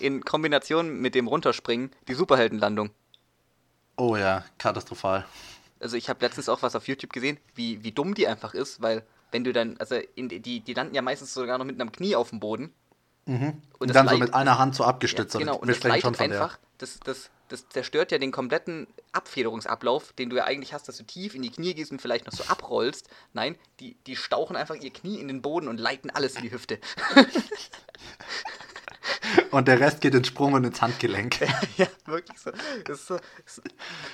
A: in Kombination mit dem Runterspringen, die Superheldenlandung.
B: Oh ja, katastrophal.
A: Also ich habe letztens auch was auf YouTube gesehen, wie, wie dumm die einfach ist, weil wenn du dann, also in, die, die landen ja meistens sogar noch mit einem Knie auf dem Boden. Und,
B: Und
A: das
B: dann so mit einer Hand so
A: Ja,
B: abgestützt.
A: genau,
B: und
A: und das leitet einfach, das, das, das zerstört ja den kompletten Abfederungsablauf, den du ja eigentlich hast, dass du tief in die Knie gehst und vielleicht noch so abrollst. Nein, die, die stauchen einfach ihr Knie in den Boden und leiten alles in die Hüfte.
B: Und der Rest geht ins Sprung und ins Handgelenk.
A: ja, wirklich so. Das ist, so,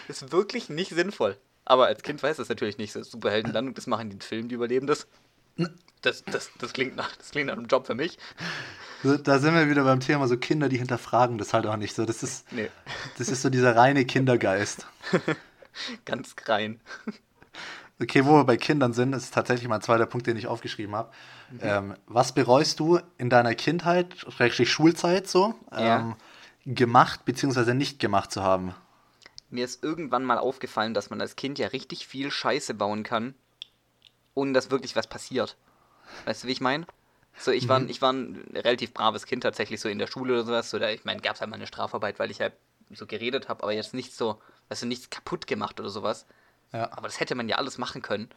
A: das ist wirklich nicht sinnvoll. Aber als Kind weiß das natürlich nicht. So Superheldenlandung, das machen die in Filmen, die überleben das. Das, das, das, klingt nach, das klingt nach einem Job für mich.
B: Da sind wir wieder beim Thema so Kinder, die hinterfragen das halt auch nicht so. Das ist,
A: Nee,
B: das ist so dieser reine Kindergeist.
A: ganz rein.
B: Okay, wo wir bei Kindern sind, ist tatsächlich mein zweiter Punkt, den ich aufgeschrieben habe. Mhm. Ähm, was bereust du in deiner Kindheit, schrägstrich Schulzeit so,
A: Ja.
B: ähm, gemacht bzw. nicht gemacht zu haben?
A: Mir ist irgendwann mal aufgefallen, dass man als Kind ja richtig viel Scheiße bauen kann, ohne dass wirklich was passiert. Weißt du, wie ich meine? So, ich, war, ich war ein relativ braves Kind tatsächlich, so in der Schule oder sowas. So, da, ich meine, gab es halt mal eine Strafarbeit, weil ich halt so geredet habe, aber jetzt nicht so, weißt du, nichts kaputt gemacht oder sowas.
B: Ja.
A: Aber das hätte man ja alles machen können.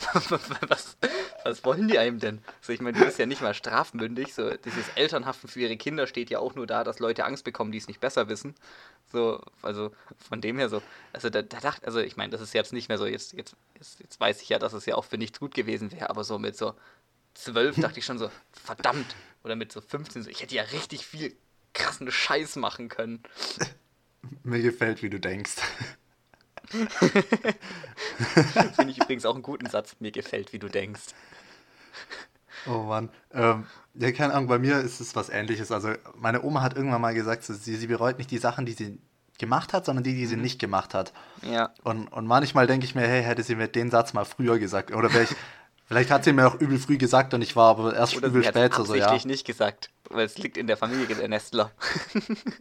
A: was, was wollen die einem denn? So, ich meine, du bist ja nicht mal strafmündig. So, dieses Elternhaften für ihre Kinder steht ja auch nur da, dass Leute Angst bekommen, die es nicht besser wissen. So, also von dem her so. Also da, da dachte, also ich meine, das ist jetzt nicht mehr so, jetzt, jetzt, jetzt, jetzt weiß ich ja, dass es ja auch für nichts gut gewesen wäre, aber so mit so zwölf dachte ich schon so, verdammt. Oder mit so 15 so, ich hätte ja richtig viel krassen Scheiß machen können.
B: Mir gefällt, wie du denkst.
A: Finde ich übrigens auch einen guten Satz. Mir gefällt, wie du denkst.
B: Oh Mann. Ähm, ja, keine Ahnung, bei mir ist es was ähnliches. Also, meine Oma hat irgendwann mal gesagt, sie, sie bereut nicht die Sachen, die sie gemacht hat, sondern die, die sie nicht gemacht hat.
A: Ja.
B: Und, und manchmal denke ich mir, hey, hätte sie mir den Satz mal früher gesagt. Oder wäre ich. Vielleicht hat sie mir auch übel früh gesagt und ich war aber erst
A: Oder
B: übel
A: sie hat
B: spät so, ja.
A: nicht gesagt, weil es liegt in der Familie der Nestler.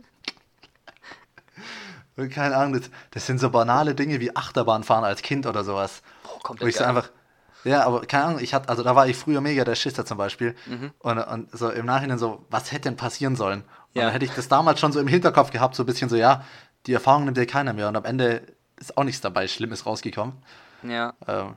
B: Keine Ahnung, das, das sind so banale Dinge wie Achterbahnfahren als Kind oder sowas.
A: Boah, kommt
B: Wo ich so einfach. Ja, aber keine Ahnung, ich hatte, also da war ich früher mega der Schisser zum Beispiel.
A: Mhm.
B: Und, und so im Nachhinein so, was hätte denn passieren sollen? Und
A: Ja.
B: dann hätte ich das damals schon so im Hinterkopf gehabt, so ein bisschen so, ja, die Erfahrung nimmt ja keiner mehr. Und am Ende ist auch nichts dabei Schlimmes rausgekommen.
A: Ja.
B: Ähm,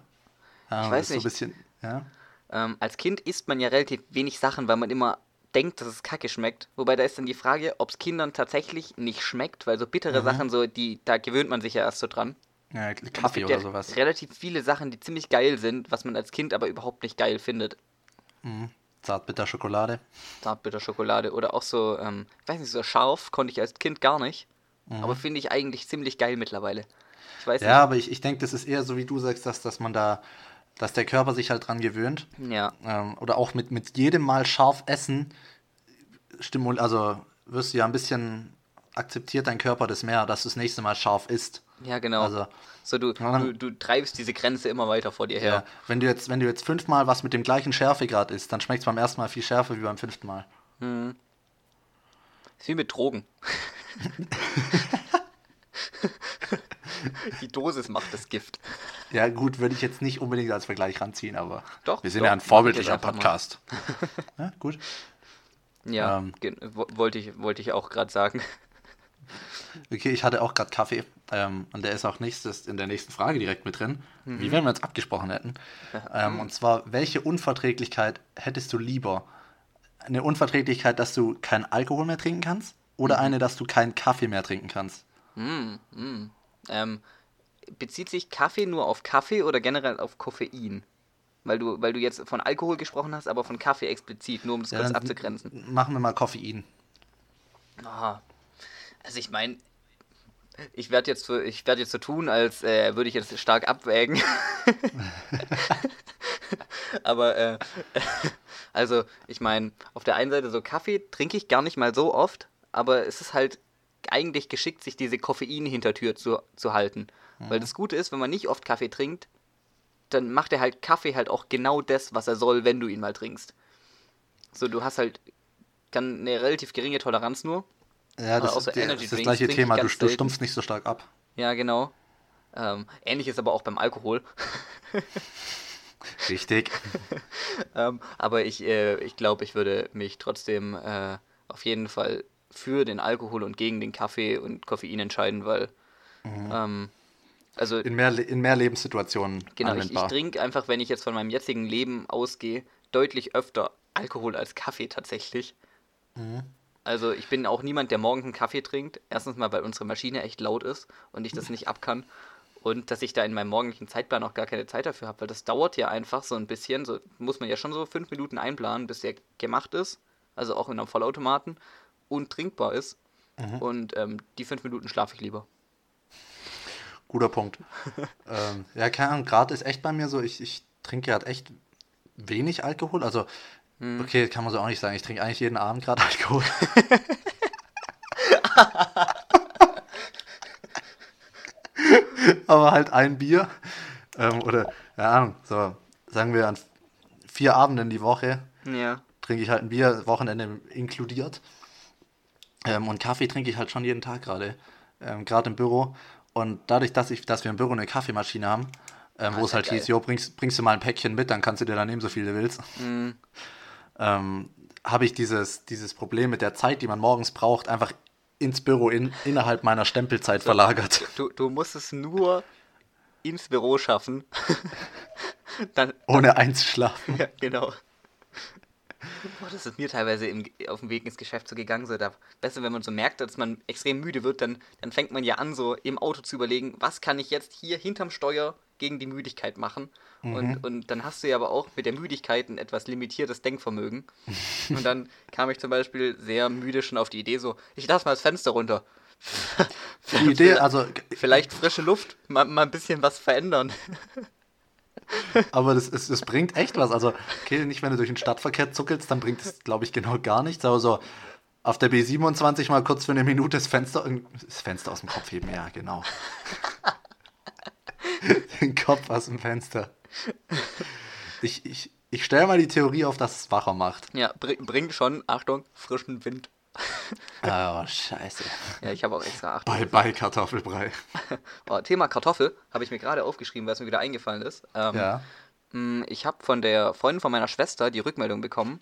B: ja,
A: Ich weiß
B: ist so ein
A: nicht.
B: bisschen, ja.
A: Ähm, als Kind isst man ja relativ wenig Sachen, weil man immer denkt, dass es kacke schmeckt. Wobei da ist dann die Frage, ob es Kindern tatsächlich nicht schmeckt, weil so bittere
B: Mhm.
A: Sachen, so, die, da gewöhnt man sich ja erst so dran.
B: ja Kaffee oder
A: ja
B: sowas.
A: relativ viele Sachen, die ziemlich geil sind, was man als Kind aber überhaupt nicht geil findet.
B: Zartbitter Schokolade.
A: Zartbitterschokolade oder auch so, ähm, ich weiß nicht, so scharf konnte ich als Kind gar nicht.
B: Mhm.
A: Aber finde ich eigentlich ziemlich geil mittlerweile. Ich weiß
B: Ja, aber ich, ich denke, das ist eher so, wie du sagst, dass, dass man da, dass der Körper sich halt dran gewöhnt.
A: Ja.
B: Ähm, oder auch mit, mit jedem Mal scharf essen, stimul also wirst du ja ein bisschen akzeptiert dein Körper das mehr, dass du das nächste Mal scharf isst.
A: Ja, genau.
B: Also,
A: so, du,
B: Ja.
A: du, du treibst diese Grenze immer weiter vor dir
B: ja.
A: her.
B: wenn du jetzt, wenn du jetzt fünfmal was mit dem gleichen Schärfegrad isst, dann schmeckt es beim ersten Mal viel schärfer wie beim fünften Mal.
A: Ist wie mit Drogen. Die Dosis macht das Gift.
B: Ja, gut, würde ich jetzt nicht unbedingt als Vergleich ranziehen, aber
A: Doch,
B: wir sind
A: doch,
B: ja ein vorbildlicher. Podcast. ja, gut.
A: Ja,
B: Ähm.
A: wollte ich, wollte ich auch gerade sagen.
B: Okay, ich hatte auch gerade Kaffee ähm, und der ist auch nächstes in der nächsten Frage direkt mit drin,
A: Mhm.
B: wie wenn wir uns abgesprochen hätten. Ähm, und zwar, welche Unverträglichkeit hättest du lieber? Eine Unverträglichkeit, dass du keinen Alkohol mehr trinken kannst oder
A: Mhm.
B: eine, dass du keinen Kaffee mehr trinken kannst?
A: Ähm, bezieht sich Kaffee nur auf Kaffee oder generell auf Koffein? Weil du, weil du jetzt von Alkohol gesprochen hast, aber von Kaffee explizit, nur um das
B: Ja,
A: kurz abzugrenzen.
B: Machen wir mal Koffein.
A: Aha. Also ich meine, ich werde jetzt, so- ich werd jetzt so tun, als äh, würde ich jetzt stark abwägen. Aber äh, also ich meine, auf der einen Seite so Kaffee trinke ich gar nicht mal so oft, aber es ist halt eigentlich geschickt, sich diese Koffein-Hintertür zu, zu halten. Weil das Gute ist, wenn man nicht oft Kaffee trinkt, dann macht er halt Kaffee halt auch genau das, was er soll, wenn du ihn mal trinkst. So, du hast halt dann eine relativ geringe Toleranz nur.
B: Ja, das, ist,
A: Energy
B: das ist das gleiche Thema. Du, du stumpfst nicht so stark ab.
A: Ja, genau. Ähm, ähnlich ist aber auch beim Alkohol.
B: Richtig.
A: ähm, aber ich, äh, ich glaube, ich würde mich trotzdem äh, auf jeden Fall für den Alkohol und gegen den Kaffee und Koffein entscheiden, weil ähm, also
B: In mehr, in mehr Lebenssituationen
A: genau, ich, ich
B: anwendbar.
A: trinke einfach, wenn ich jetzt von meinem jetzigen Leben ausgehe, deutlich öfter Alkohol als Kaffee tatsächlich. Also ich bin auch niemand, der morgens einen Kaffee trinkt. Erstens mal, weil unsere Maschine echt laut ist und ich das nicht ab kann. Und dass ich da in meinem morgendlichen Zeitplan auch gar keine Zeit dafür habe, weil das dauert ja einfach so ein bisschen. So muss man ja schon so fünf Minuten einplanen, bis der gemacht ist. Also auch in einem Vollautomaten und trinkbar ist. Und ähm, die fünf Minuten schlafe ich lieber.
B: Guter Punkt. ähm, ja, keine Ahnung, gerade ist echt bei mir so, ich, ich trinke gerade echt wenig Alkohol. Also,
A: Hm.
B: okay, kann man so auch nicht sagen. Ich trinke eigentlich jeden Abend gerade Alkohol. Aber halt ein Bier. ähm, oder, keine Ahnung, so, sagen wir an vier Abenden die Woche
A: Ja.
B: trinke ich halt ein Bier, Wochenende inkludiert. Ähm, und Kaffee trinke ich halt schon jeden Tag gerade, ähm, gerade im Büro. Und dadurch, dass, ich, dass wir im Büro eine Kaffeemaschine haben, ähm, wo
A: Ah,
B: es
A: ist ja
B: halt hieß,
A: geil.
B: jo, bringst, bringst du mal ein Päckchen mit, dann kannst du dir da nehmen, so viel du willst,
A: Mhm.
B: ähm, habe ich dieses, dieses Problem mit der Zeit, die man morgens braucht, einfach ins Büro in, innerhalb meiner Stempelzeit verlagert.
A: Du, du musst es nur ins Büro schaffen. Dann,
B: Ohne einzuschlafen.
A: ja, genau. Boah, das ist mir teilweise im, auf dem Weg ins Geschäft so gegangen. So, da, besser, wenn man so merkt, dass man extrem müde wird, dann, dann fängt man ja an, so im Auto zu überlegen, was kann ich jetzt hier hinterm Steuer gegen die Müdigkeit machen. Und, und dann hast du ja aber auch mit der Müdigkeit ein etwas limitiertes Denkvermögen. und dann kam ich zum Beispiel sehr müde schon auf die Idee, so, ich lasse mal das Fenster runter.
B: Die Idee, also,
A: Vielleicht frische Luft, mal, mal ein bisschen was verändern.
B: Aber das, ist, das bringt echt was. Also, okay, nicht wenn du durch den Stadtverkehr zuckelst, dann bringt es, glaube ich, genau gar nichts. Aber so auf der B27 mal kurz für eine Minute das Fenster, das Fenster aus dem Kopf heben, ja, genau. Den Kopf aus dem Fenster. Ich, ich, ich stelle mal die Theorie auf, dass es wacher macht.
A: Ja, bring, bringt schon, Achtung, frischen Wind.
B: Oh, scheiße.
A: Ja, ich habe auch extra Achtung.
B: Bye, bye, Kartoffelbrei.
A: Oh, Thema Kartoffel habe ich mir gerade aufgeschrieben, weil es mir wieder eingefallen ist. Ähm,
B: Ja.
A: mh, Ich habe von der Freundin von meiner Schwester die Rückmeldung bekommen.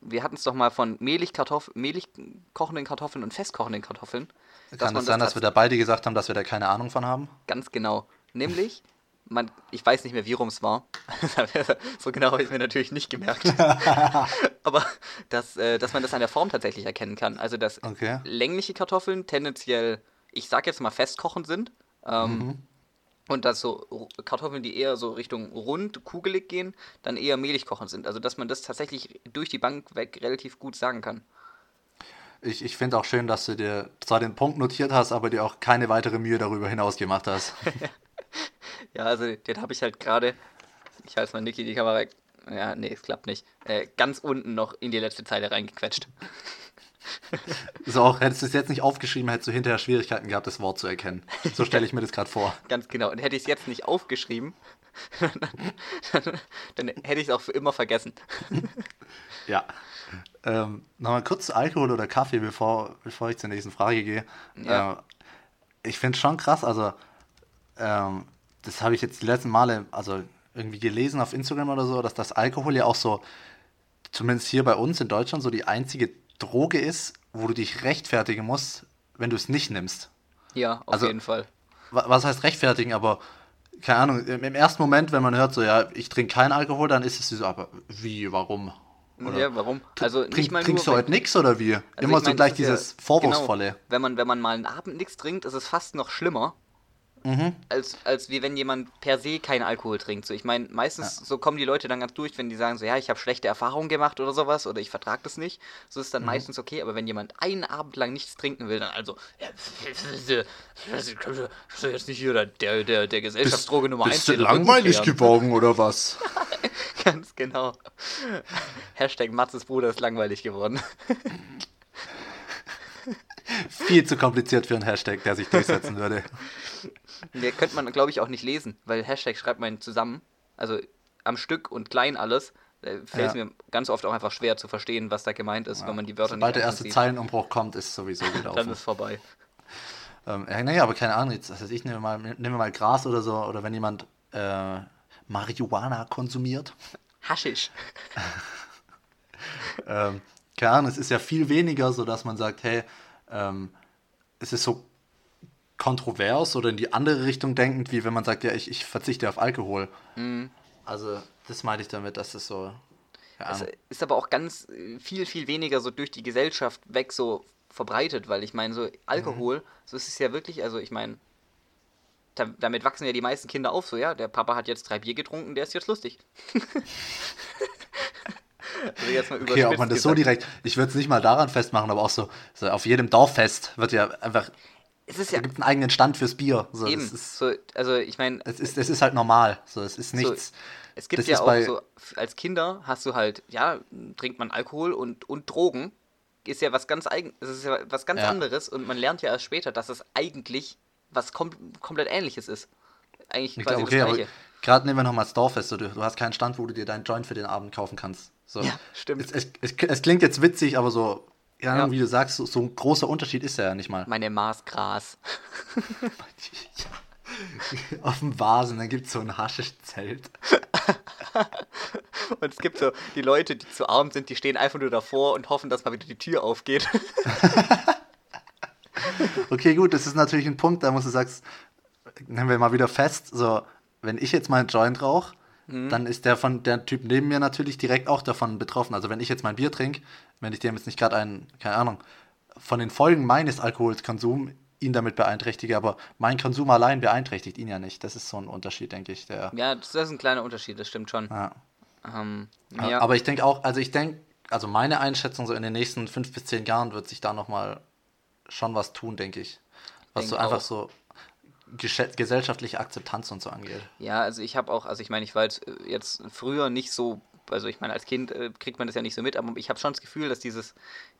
A: Wir hatten es doch mal von mehlig, Kartoff mehlig kochenden Kartoffeln und festkochenden Kartoffeln.
B: Kann es sein, dass wir da beide gesagt haben, dass wir da keine Ahnung von haben?
A: Ganz genau. Nämlich, man, ich weiß nicht mehr, wie rum es war. so genau habe ich es mir natürlich nicht gemerkt. Aber dass, äh, dass man das an der Form tatsächlich erkennen kann. Also, dass
B: Okay.
A: längliche Kartoffeln tendenziell, ich sag jetzt mal, festkochend sind. Ähm,
B: Mhm.
A: Und dass so Kartoffeln, die eher so Richtung rund, kugelig gehen, dann eher mehlig kochend sind. Also, dass man das tatsächlich durch die Bank weg relativ gut sagen kann.
B: Ich, ich finde auch schön, dass du dir zwar den Punkt notiert hast, aber dir auch keine weitere Mühe darüber hinaus gemacht hast.
A: Ja, also den habe ich halt gerade, ich halte mal Niki die Kamera weg. Ja, nee, es klappt nicht. Äh, ganz unten noch in die letzte Zeile reingequetscht.
B: So auch, hättest du es jetzt nicht aufgeschrieben, hättest du hinterher Schwierigkeiten gehabt, das Wort zu erkennen. So stelle ich mir das gerade vor.
A: Ganz genau. Und hätte ich es jetzt nicht aufgeschrieben, dann, dann hätte ich es auch für immer vergessen.
B: Ja. Ähm, Nochmal kurz Alkohol oder Kaffee, bevor, bevor ich zur nächsten Frage gehe.
A: Ja.
B: Ähm, ich finde es schon krass, also ähm, das habe ich jetzt die letzten Male, also irgendwie gelesen auf Instagram oder so, dass das Alkohol ja auch so, zumindest hier bei uns in Deutschland, so die einzige Droge ist, wo du dich rechtfertigen musst, wenn du es nicht nimmst.
A: Ja, auf
B: Also-
A: jeden Fall.
B: Wa- Was heißt rechtfertigen, aber keine Ahnung, im ersten Moment, wenn man hört, so ja, ich trinke keinen Alkohol, dann ist es so, aber wie, warum? Oder
A: ja, warum? Also
B: Trink, trinkst
A: nur,
B: du heute nichts oder wie?
A: Also
B: Immer
A: ich
B: so
A: mein,
B: gleich
A: das ist ja-
B: dieses Vorwurfsvolle.
A: Genau, wenn, man, wenn man mal einen Abend nichts trinkt, ist es fast noch schlimmer,
B: Mhm.
A: als, als wie wenn jemand per se keinen Alkohol trinkt. So, ich meine, meistens so kommen die Leute dann ganz durch, wenn die sagen so, ja, ich habe schlechte Erfahrungen gemacht oder sowas oder ich vertrage das nicht. So ist
B: Mhm.
A: dann meistens okay, aber wenn jemand einen Abend lang nichts trinken will, dann also, ja, ist jetzt nicht hier der, der, der Gesellschaftsdroge Nummer 1.
B: Bist du langweilig geworden oder was?
A: Ganz genau. Hashtag Matzes Bruder ist langweilig geworden.
B: Viel zu kompliziert für einen Hashtag, der sich durchsetzen würde.
A: Der könnte man, glaube ich, auch nicht lesen, weil Hashtag schreibt man zusammen, also am Stück und klein alles. Da fällt es
B: Ja.
A: mir ganz oft auch einfach schwer zu verstehen, was da gemeint ist, wenn man die Wörter
B: Sobald
A: nicht
B: der
A: einzeln
B: erste
A: sieht.
B: Zeilenumbruch kommt, ist sowieso
A: Dann
B: gelaufen.
A: ist vorbei.
B: Ähm, ja, naja, aber keine Ahnung, jetzt, weiß ich, nehmen wir mal, nehmen wir mal Gras oder so, oder wenn jemand äh, Marihuana konsumiert.
A: Haschisch.
B: ähm, keine Ahnung, es ist ja viel weniger so, dass man sagt, hey, ähm, es ist so kontrovers oder in die andere Richtung denkend, wie wenn man sagt, ja, ich, ich verzichte auf Alkohol.
A: Mhm.
B: Also, das meine ich damit, dass es so.
A: Es
B: Ahnung.
A: ist aber auch ganz äh, viel, viel weniger so durch die Gesellschaft weg so verbreitet, weil ich meine, so Alkohol,
B: Mhm.
A: so ist es ja wirklich, also ich meine, da, damit wachsen ja die meisten Kinder auf, so ja, der Papa hat jetzt drei Bier getrunken, der ist jetzt lustig. also jetzt mal
B: Okay, ob man das so
A: gesagt.
B: direkt, ich würde es nicht mal daran festmachen, aber auch so, so auf jedem Dorffest wird ja einfach,
A: Es ist ja
B: gibt einen eigenen Stand fürs Bier. So,
A: eben,
B: ist,
A: so, also ich meine,
B: es, ist, es ist halt normal. So, es ist nichts.
A: es gibt
B: das
A: ja auch so, als Kinder hast du halt, ja, trinkt man Alkohol und, und Drogen, ist ja was ganz eigen, es ist ja was ganz
B: Ja.
A: anderes und man lernt ja erst später, dass es eigentlich was kom komplett ähnliches ist. Eigentlich
B: Ich
A: quasi
B: glaube, okay,
A: das Gleiche.
B: gerade nehmen wir nochmal das Dorffest, so, du, du hast keinen Stand, wo du dir deinen Joint für den Abend kaufen kannst. So.
A: Ja, stimmt.
B: Es, es, es, es klingt jetzt witzig, aber so, ja,
A: Ja.
B: wie du sagst, so, so ein großer Unterschied ist er ja nicht mal.
A: Meine Maßgras.
B: Auf dem Vasen, dann gibt es so ein Haschischzelt.
A: Und es gibt so die Leute, die zu arm sind, die stehen einfach nur davor und hoffen, dass mal wieder die Tür aufgeht.
B: Okay, gut, das ist natürlich ein Punkt, da musst du sagst, nehmen wir mal wieder fest, so, wenn ich jetzt meinen Joint rauche,
A: Mhm.
B: dann ist der von der Typ neben mir natürlich direkt auch davon betroffen. Also wenn ich jetzt mein Bier trinke, wenn ich dem jetzt nicht gerade einen, keine Ahnung, von den Folgen meines Alkoholkonsums ihn damit beeinträchtige, aber mein Konsum allein beeinträchtigt ihn ja nicht. Das ist so ein Unterschied, denke ich. Der,
A: Ja, das ist ein kleiner Unterschied, das stimmt schon.
B: ja.
A: Ähm,
B: Ja. Aber ich denke auch, also ich denke, also meine Einschätzung so in den nächsten fünf bis zehn Jahren wird sich da nochmal schon was tun, denke ich. Was
A: Denk
B: so einfach
A: auch.
B: so gesellschaftliche Akzeptanz und so angeht.
A: ja, also ich habe auch, also ich meine, ich war jetzt, äh, jetzt früher nicht so, also ich meine, als Kind äh, kriegt man das ja nicht so mit, aber ich habe schon das Gefühl, dass dieses,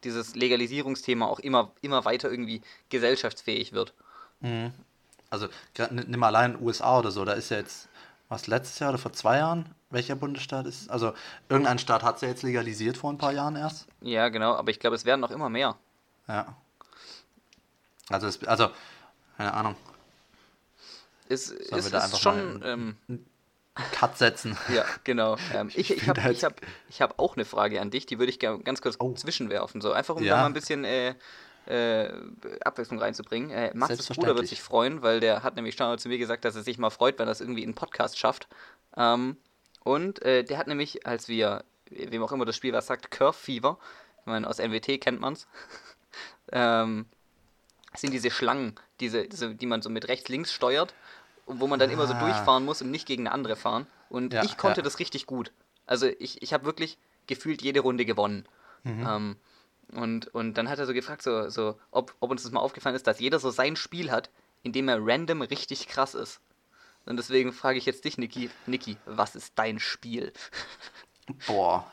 A: dieses Legalisierungsthema auch immer, immer weiter irgendwie gesellschaftsfähig wird.
B: Also grad n- nimm mal allein USA oder so, da ist ja jetzt, was letztes Jahr oder vor zwei Jahren, welcher Bundesstaat ist? Also irgendein Staat hat es ja jetzt legalisiert vor ein paar Jahren erst.
A: Ja, genau, aber ich glaube, es werden noch immer mehr.
B: Ja. Also, es, also keine Ahnung,
A: Es, es ist schon, ähm,
B: Cut setzen.
A: Ja, genau. Ähm, ich ich
B: find
A: habe
B: halt-
A: ich hab, ich hab auch eine Frage an dich, die würde ich gerne ganz kurz
B: Oh.
A: zwischenwerfen. So. Einfach um
B: Ja.
A: da mal ein bisschen äh, äh, Abwechslung reinzubringen. Äh, Max' Bruder wird sich freuen, weil der hat nämlich schon zu mir gesagt, dass er sich mal freut, wenn er es irgendwie in einen Podcast schafft. Ähm, und äh, der hat nämlich, als wir, wem auch immer das Spiel was sagt, Curve Fever, ich meine, aus NWT kennt man's, ähm, sind diese Schlangen, diese, diese, die man so mit rechts, links steuert, wo man dann immer so
B: Ah.
A: durchfahren muss und nicht gegen eine andere fahren. Und
B: Ja,
A: ich konnte
B: ja.
A: das richtig gut. Also ich, ich habe wirklich gefühlt jede Runde gewonnen.
B: Mhm.
A: Ähm, und, und dann hat er so gefragt, so, so, ob, ob uns das mal aufgefallen ist, dass jeder so sein Spiel hat, in dem er random richtig krass ist. Und deswegen frage ich jetzt dich, Niki, Niki, was ist dein Spiel?
B: Boah.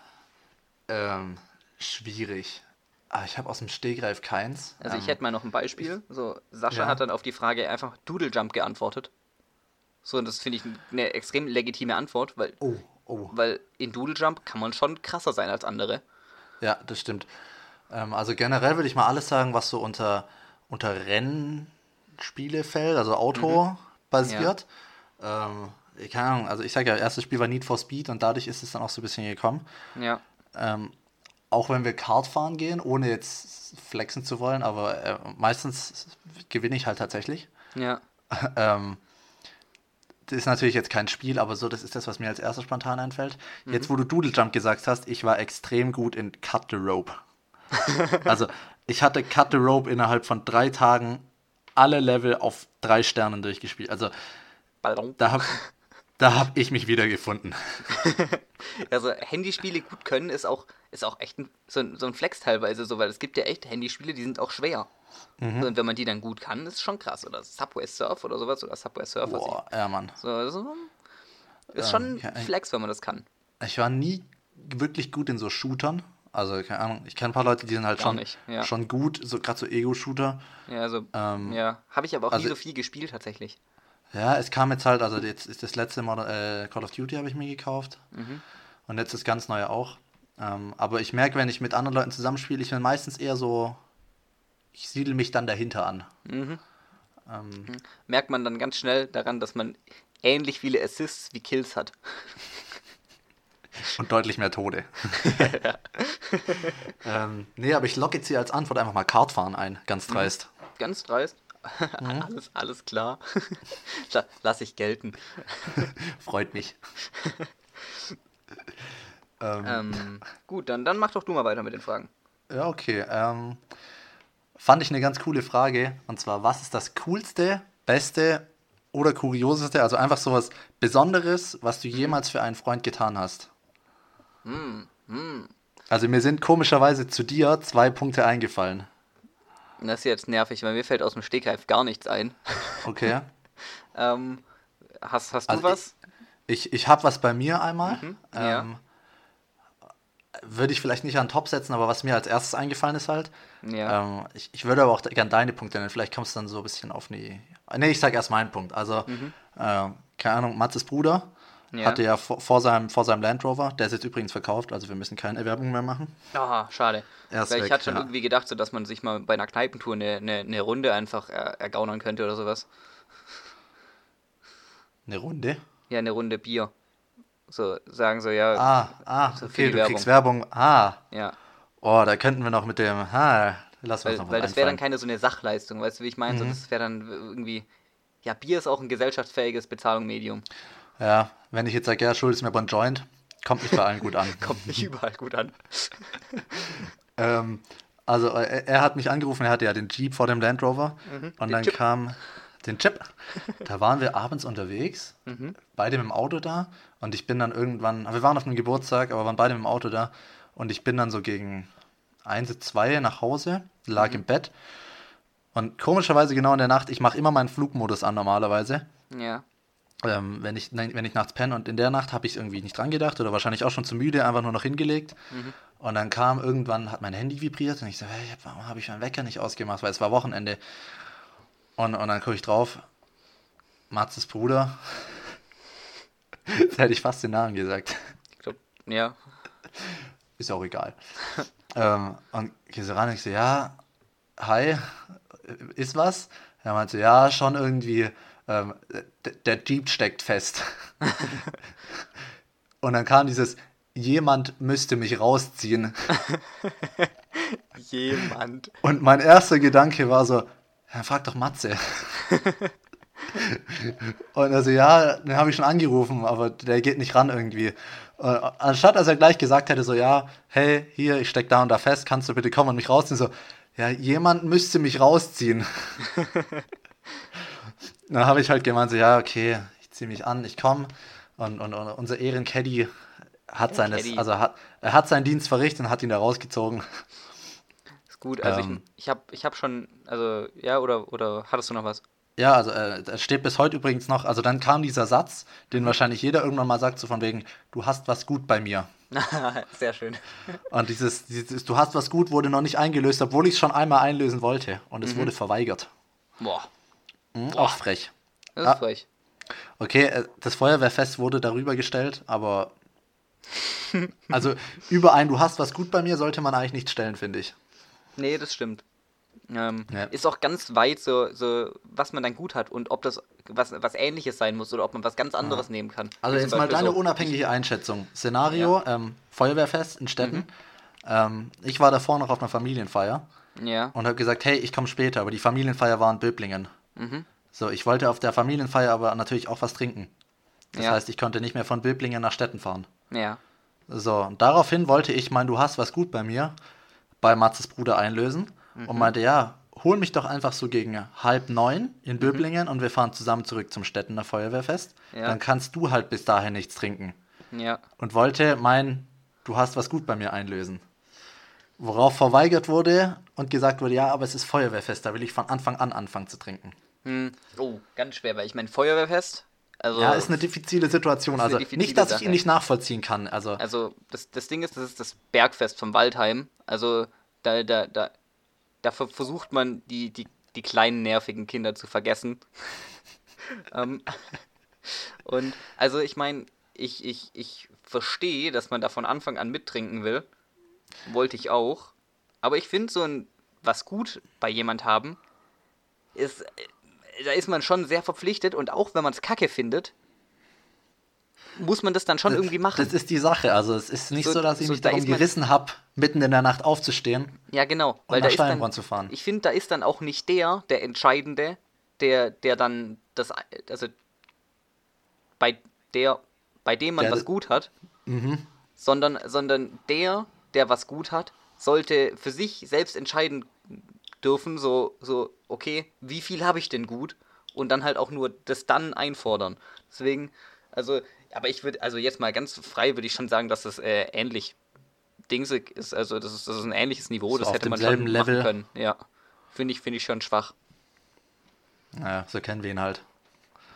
B: Ähm, schwierig. Ah, ich habe aus dem Stegreif keins.
A: Also
B: ähm,
A: ich hätte mal noch ein Beispiel. So, Sascha
B: Ja.
A: hat dann auf die Frage einfach Doodle Jump geantwortet. So, und das finde ich eine extrem legitime Antwort, weil,
B: Oh, oh.
A: weil in Doodle Jump kann man schon krasser sein als andere.
B: Ja, das stimmt. Ähm, also generell würde ich mal alles sagen, was so unter, unter Rennspiele fällt, also Auto basiert. Ähm, ich keine Ahnung, also ich sage ja, erstes Spiel war Need for Speed und dadurch ist es dann auch so ein bisschen gekommen.
A: Ja.
B: Ähm, auch wenn wir Kart fahren gehen, ohne jetzt flexen zu wollen, aber äh, meistens gewinne ich halt tatsächlich.
A: Ja.
B: ähm, ist natürlich jetzt kein Spiel, aber so, das ist das, was mir als erstes spontan einfällt. Jetzt, wo du Doodle Jump gesagt hast, ich war extrem gut in Cut the Rope. also, ich hatte Cut the Rope innerhalb von drei Tagen alle Level auf drei Sternen durchgespielt. Also,
A: Ballon.
B: da habe da hab ich mich wiedergefunden.
A: Also Handyspiele gut können ist auch, ist auch echt ein, so, ein, so ein Flex teilweise so, weil es gibt ja echt Handyspiele, die sind auch schwer.
B: Mhm.
A: Und wenn man die dann gut kann, ist schon krass. Oder Subway Surf oder sowas oder Subway Surf. was
B: Boah, ja, Mann.
A: so, so, ist
B: Ja,
A: schon ein Flex, wenn man das kann.
B: Ich war nie wirklich gut in so Shootern. Also, keine Ahnung, ich kenne ein paar Leute, die sind halt
A: Gar
B: schon,
A: nicht, ja.
B: schon gut, so gerade so Ego-Shooter.
A: Ja, also,
B: Ähm,
A: ja. Habe ich aber auch
B: also-
A: nie so viel gespielt tatsächlich.
B: Ja, es kam jetzt halt, also jetzt ist das letzte Modern, äh, Call of Duty habe ich mir gekauft. Und jetzt das ganz neue auch. Ähm, aber ich merke, wenn ich mit anderen Leuten zusammenspiele, ich bin meistens eher so, ich siedel mich dann dahinter an. Ähm,
A: Merkt man dann ganz schnell daran, dass man ähnlich viele Assists wie Kills hat.
B: und deutlich mehr Tode. ähm, nee, aber ich logge jetzt hier als Antwort einfach mal Kartfahren ein, ganz dreist.
A: Ganz dreist.
B: Mhm.
A: alles, alles klar. La- Lass ich gelten.
B: Freut mich. ähm,
A: Ähm, gut, dann, dann mach doch du mal weiter mit den Fragen.
B: Ja, okay. Ähm, fand ich eine ganz coole Frage. Und zwar, was ist das coolste, beste oder kurioseste, also einfach sowas Besonderes, was du jemals für einen Freund getan hast? Also mir sind komischerweise zu dir zwei Punkte eingefallen.
A: Das ist jetzt nervig, weil mir fällt aus dem Stegreif gar nichts ein.
B: Okay.
A: Ähm, hast, hast du
B: Also
A: was?
B: Ich, ich habe was bei mir einmal.
A: ja.
B: Ähm, Würde ich vielleicht nicht an Top setzen, aber was mir als erstes eingefallen ist halt.
A: Ja.
B: Ähm, ich, ich würde aber auch gern deine Punkte nennen. Vielleicht kommst du dann so ein bisschen auf die. Ne, ich sag erst meinen Punkt. Also,
A: Mhm.
B: äh, keine Ahnung, Matzes Bruder. Ja. Hatte ja vor, vor, seinem, vor seinem Land Rover, der ist jetzt übrigens verkauft, also wir müssen keine Werbung mehr machen.
A: Ah, schade. Weil weg, ich hatte schon ja. irgendwie gedacht, so, dass man sich mal bei einer Kneipentour eine, eine, eine Runde einfach er, ergaunern könnte oder sowas.
B: Eine Runde?
A: Ja, eine Runde Bier. So, sagen so, ja.
B: Ah, ah, so okay, du Werbung. kriegst Werbung. Ah.
A: Ja.
B: Oh, da könnten wir noch mit dem, ah,
A: lass uns noch Weil das wäre dann keine so eine Sachleistung, weißt du, wie ich meine? Mhm. So, das wäre dann irgendwie, ja, Bier ist auch ein gesellschaftsfähiges Bezahlungsmedium.
B: Ja, wenn ich jetzt sage, ja, schuldest mir aber ein Joint, kommt nicht bei allen gut an.
A: kommt nicht überall gut an.
B: ähm, also er, er, hat mich angerufen, er hatte ja den Jeep vor dem Land Rover mhm, und dann Chip. kam den Chip. Da waren wir abends unterwegs, mhm. beide mit dem Auto da und ich bin dann irgendwann, wir waren auf einem Geburtstag, aber waren beide mit dem Auto da und ich bin dann so gegen 1, 2 nach Hause, lag mhm. im Bett und komischerweise genau in der Nacht, ich mache immer meinen Flugmodus an normalerweise.
A: Ja
B: ähm, wenn, ich, wenn ich nachts penne und in der Nacht habe ich irgendwie nicht dran gedacht oder wahrscheinlich auch schon zu müde, einfach nur noch hingelegt. Mhm. Und dann kam irgendwann, hat mein Handy vibriert und ich so, hey, warum habe ich meinen Wecker nicht ausgemacht, weil es war Wochenende. Und, und dann gucke ich drauf, Matzes Bruder. Jetzt hätte ich fast den Namen gesagt.
A: Ich glaube, ja.
B: Ist auch egal. ähm, und gehe so ran und ich so, ja, hi, ist was? Er meinte, ja, schon irgendwie ähm, der Jeep steckt fest. und dann kam dieses, jemand müsste mich rausziehen.
A: jemand.
B: Und mein erster Gedanke war so, ja, frag doch Matze. und also ja, den habe ich schon angerufen, aber der geht nicht ran irgendwie. Und anstatt dass er gleich gesagt hätte, so ja, hey, hier, ich steck da und da fest, kannst du bitte kommen und mich rausziehen? So, ja, jemand müsste mich rausziehen. Dann habe ich halt gemeint, so, ja, okay, ich ziehe mich an, ich komme. Und, und, und unser Ehrencaddy hat seines, Caddy. also hat, er hat seinen Dienst verrichtet und hat ihn da rausgezogen.
A: Ist gut, also ähm, ich, ich habe ich hab schon, also ja, oder, oder hattest du noch was?
B: Ja, also äh, es steht bis heute übrigens noch, also dann kam dieser Satz, den wahrscheinlich jeder irgendwann mal sagt, so von wegen, du hast was gut bei mir.
A: Sehr schön.
B: Und dieses, dieses, du hast was gut wurde noch nicht eingelöst, obwohl ich es schon einmal einlösen wollte und es mhm. wurde verweigert.
A: Boah.
B: Mhm, auch frech.
A: Das ist ah, frech.
B: Okay, äh, das Feuerwehrfest wurde darüber gestellt, aber also über ein Du hast was gut bei mir sollte man eigentlich nicht stellen, finde ich.
A: Nee, das stimmt. Ähm, ja. Ist auch ganz weit so, so, was man dann gut hat und ob das was, was ähnliches sein muss oder ob man was ganz anderes ja. nehmen kann.
B: Also jetzt mal deine so unabhängige Einschätzung. Szenario, ja. ähm, Feuerwehrfest in Städten. Mhm. Ähm, ich war davor noch auf einer Familienfeier
A: ja.
B: und habe gesagt, hey, ich komme später, aber die Familienfeier war in Böblingen. Mhm. So, ich wollte auf der Familienfeier aber natürlich auch was trinken. Das ja. heißt, ich konnte nicht mehr von Böblingen nach Städten fahren.
A: Ja.
B: So, und daraufhin wollte ich mein Du hast was gut bei mir bei Matzes Bruder einlösen mhm. und meinte, ja, hol mich doch einfach so gegen halb neun in mhm. Böblingen mhm. und wir fahren zusammen zurück zum Städtener Feuerwehrfest. Ja. Dann kannst du halt bis dahin nichts trinken.
A: Ja.
B: Und wollte mein Du hast was gut bei mir einlösen. Worauf verweigert wurde und gesagt wurde, ja, aber es ist Feuerwehrfest, da will ich von Anfang an anfangen zu trinken.
A: Hm. Oh, ganz schwer, weil ich meine, Feuerwehrfest.
B: Also, ja, ist eine diffizile Situation. Also diffizile nicht, dass Sache. ich ihn nicht nachvollziehen kann. Also,
A: also das, das Ding ist, das ist das Bergfest vom Waldheim. Also da, da, da, da versucht man die, die, die kleinen nervigen Kinder zu vergessen. um, ähm, und also ich meine, ich, ich, ich verstehe, dass man da von Anfang an mittrinken will. Wollte ich auch. Aber ich finde so ein was gut bei jemand haben, ist da ist man schon sehr verpflichtet und auch wenn man es kacke findet, muss man das dann schon
B: das,
A: irgendwie machen.
B: Das ist die Sache. Also es ist nicht so, so dass ich so, mich da darum gerissen habe, mitten in der Nacht aufzustehen.
A: Ja, genau.
B: Weil da ist dann, zu fahren.
A: Ich finde, da ist dann auch nicht der, der Entscheidende, der, der dann das, also bei der, bei dem man der, was gut hat,
B: mhm.
A: sondern, sondern der, der was gut hat, sollte für sich selbst entscheiden dürfen, so, so, okay, wie viel habe ich denn gut? Und dann halt auch nur das dann einfordern. Deswegen, also, aber ich würde, also jetzt mal ganz frei würde ich schon sagen, dass das äh, ähnlich dingsig ist. Also, das ist, das ist ein ähnliches Niveau, so das hätte man schon Level. machen können. Ja. Finde ich, finde ich schon schwach.
B: Naja, so kennen wir ihn halt.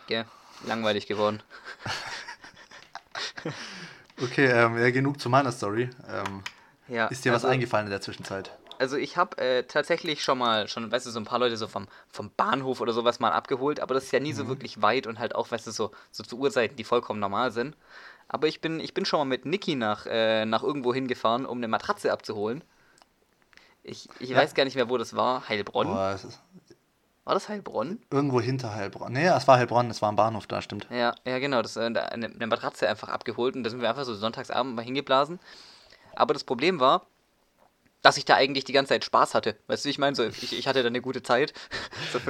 A: Ja, langweilig geworden.
B: okay, ähm, ja, genug zu meiner Story. Ähm,
A: ja,
B: ist dir also, was eingefallen in der Zwischenzeit?
A: Also ich habe äh, tatsächlich schon mal, schon, weißt du, so ein paar Leute so vom, vom Bahnhof oder sowas mal abgeholt, aber das ist ja nie so wirklich weit und halt auch, weißt du, so, so zu Uhrzeiten, die vollkommen normal sind. Aber ich bin, ich bin schon mal mit Niki nach, äh, nach irgendwo hingefahren, um eine Matratze abzuholen. Ich, ich
B: Ja.
A: weiß gar nicht mehr, wo das war. Heilbronn?
B: Boah, es ist
A: War das Heilbronn?
B: irgendwo hinter Heilbronn. Nee, es war Heilbronn, es war ein Bahnhof da, stimmt.
A: Ja, ja genau, das, äh, eine, eine Matratze einfach abgeholt und da sind wir einfach so sonntagsabend mal hingeblasen. Aber das Problem war, dass ich da eigentlich die ganze Zeit Spaß hatte. Weißt du, wie ich meine? So, ich, ich hatte da eine gute Zeit. So,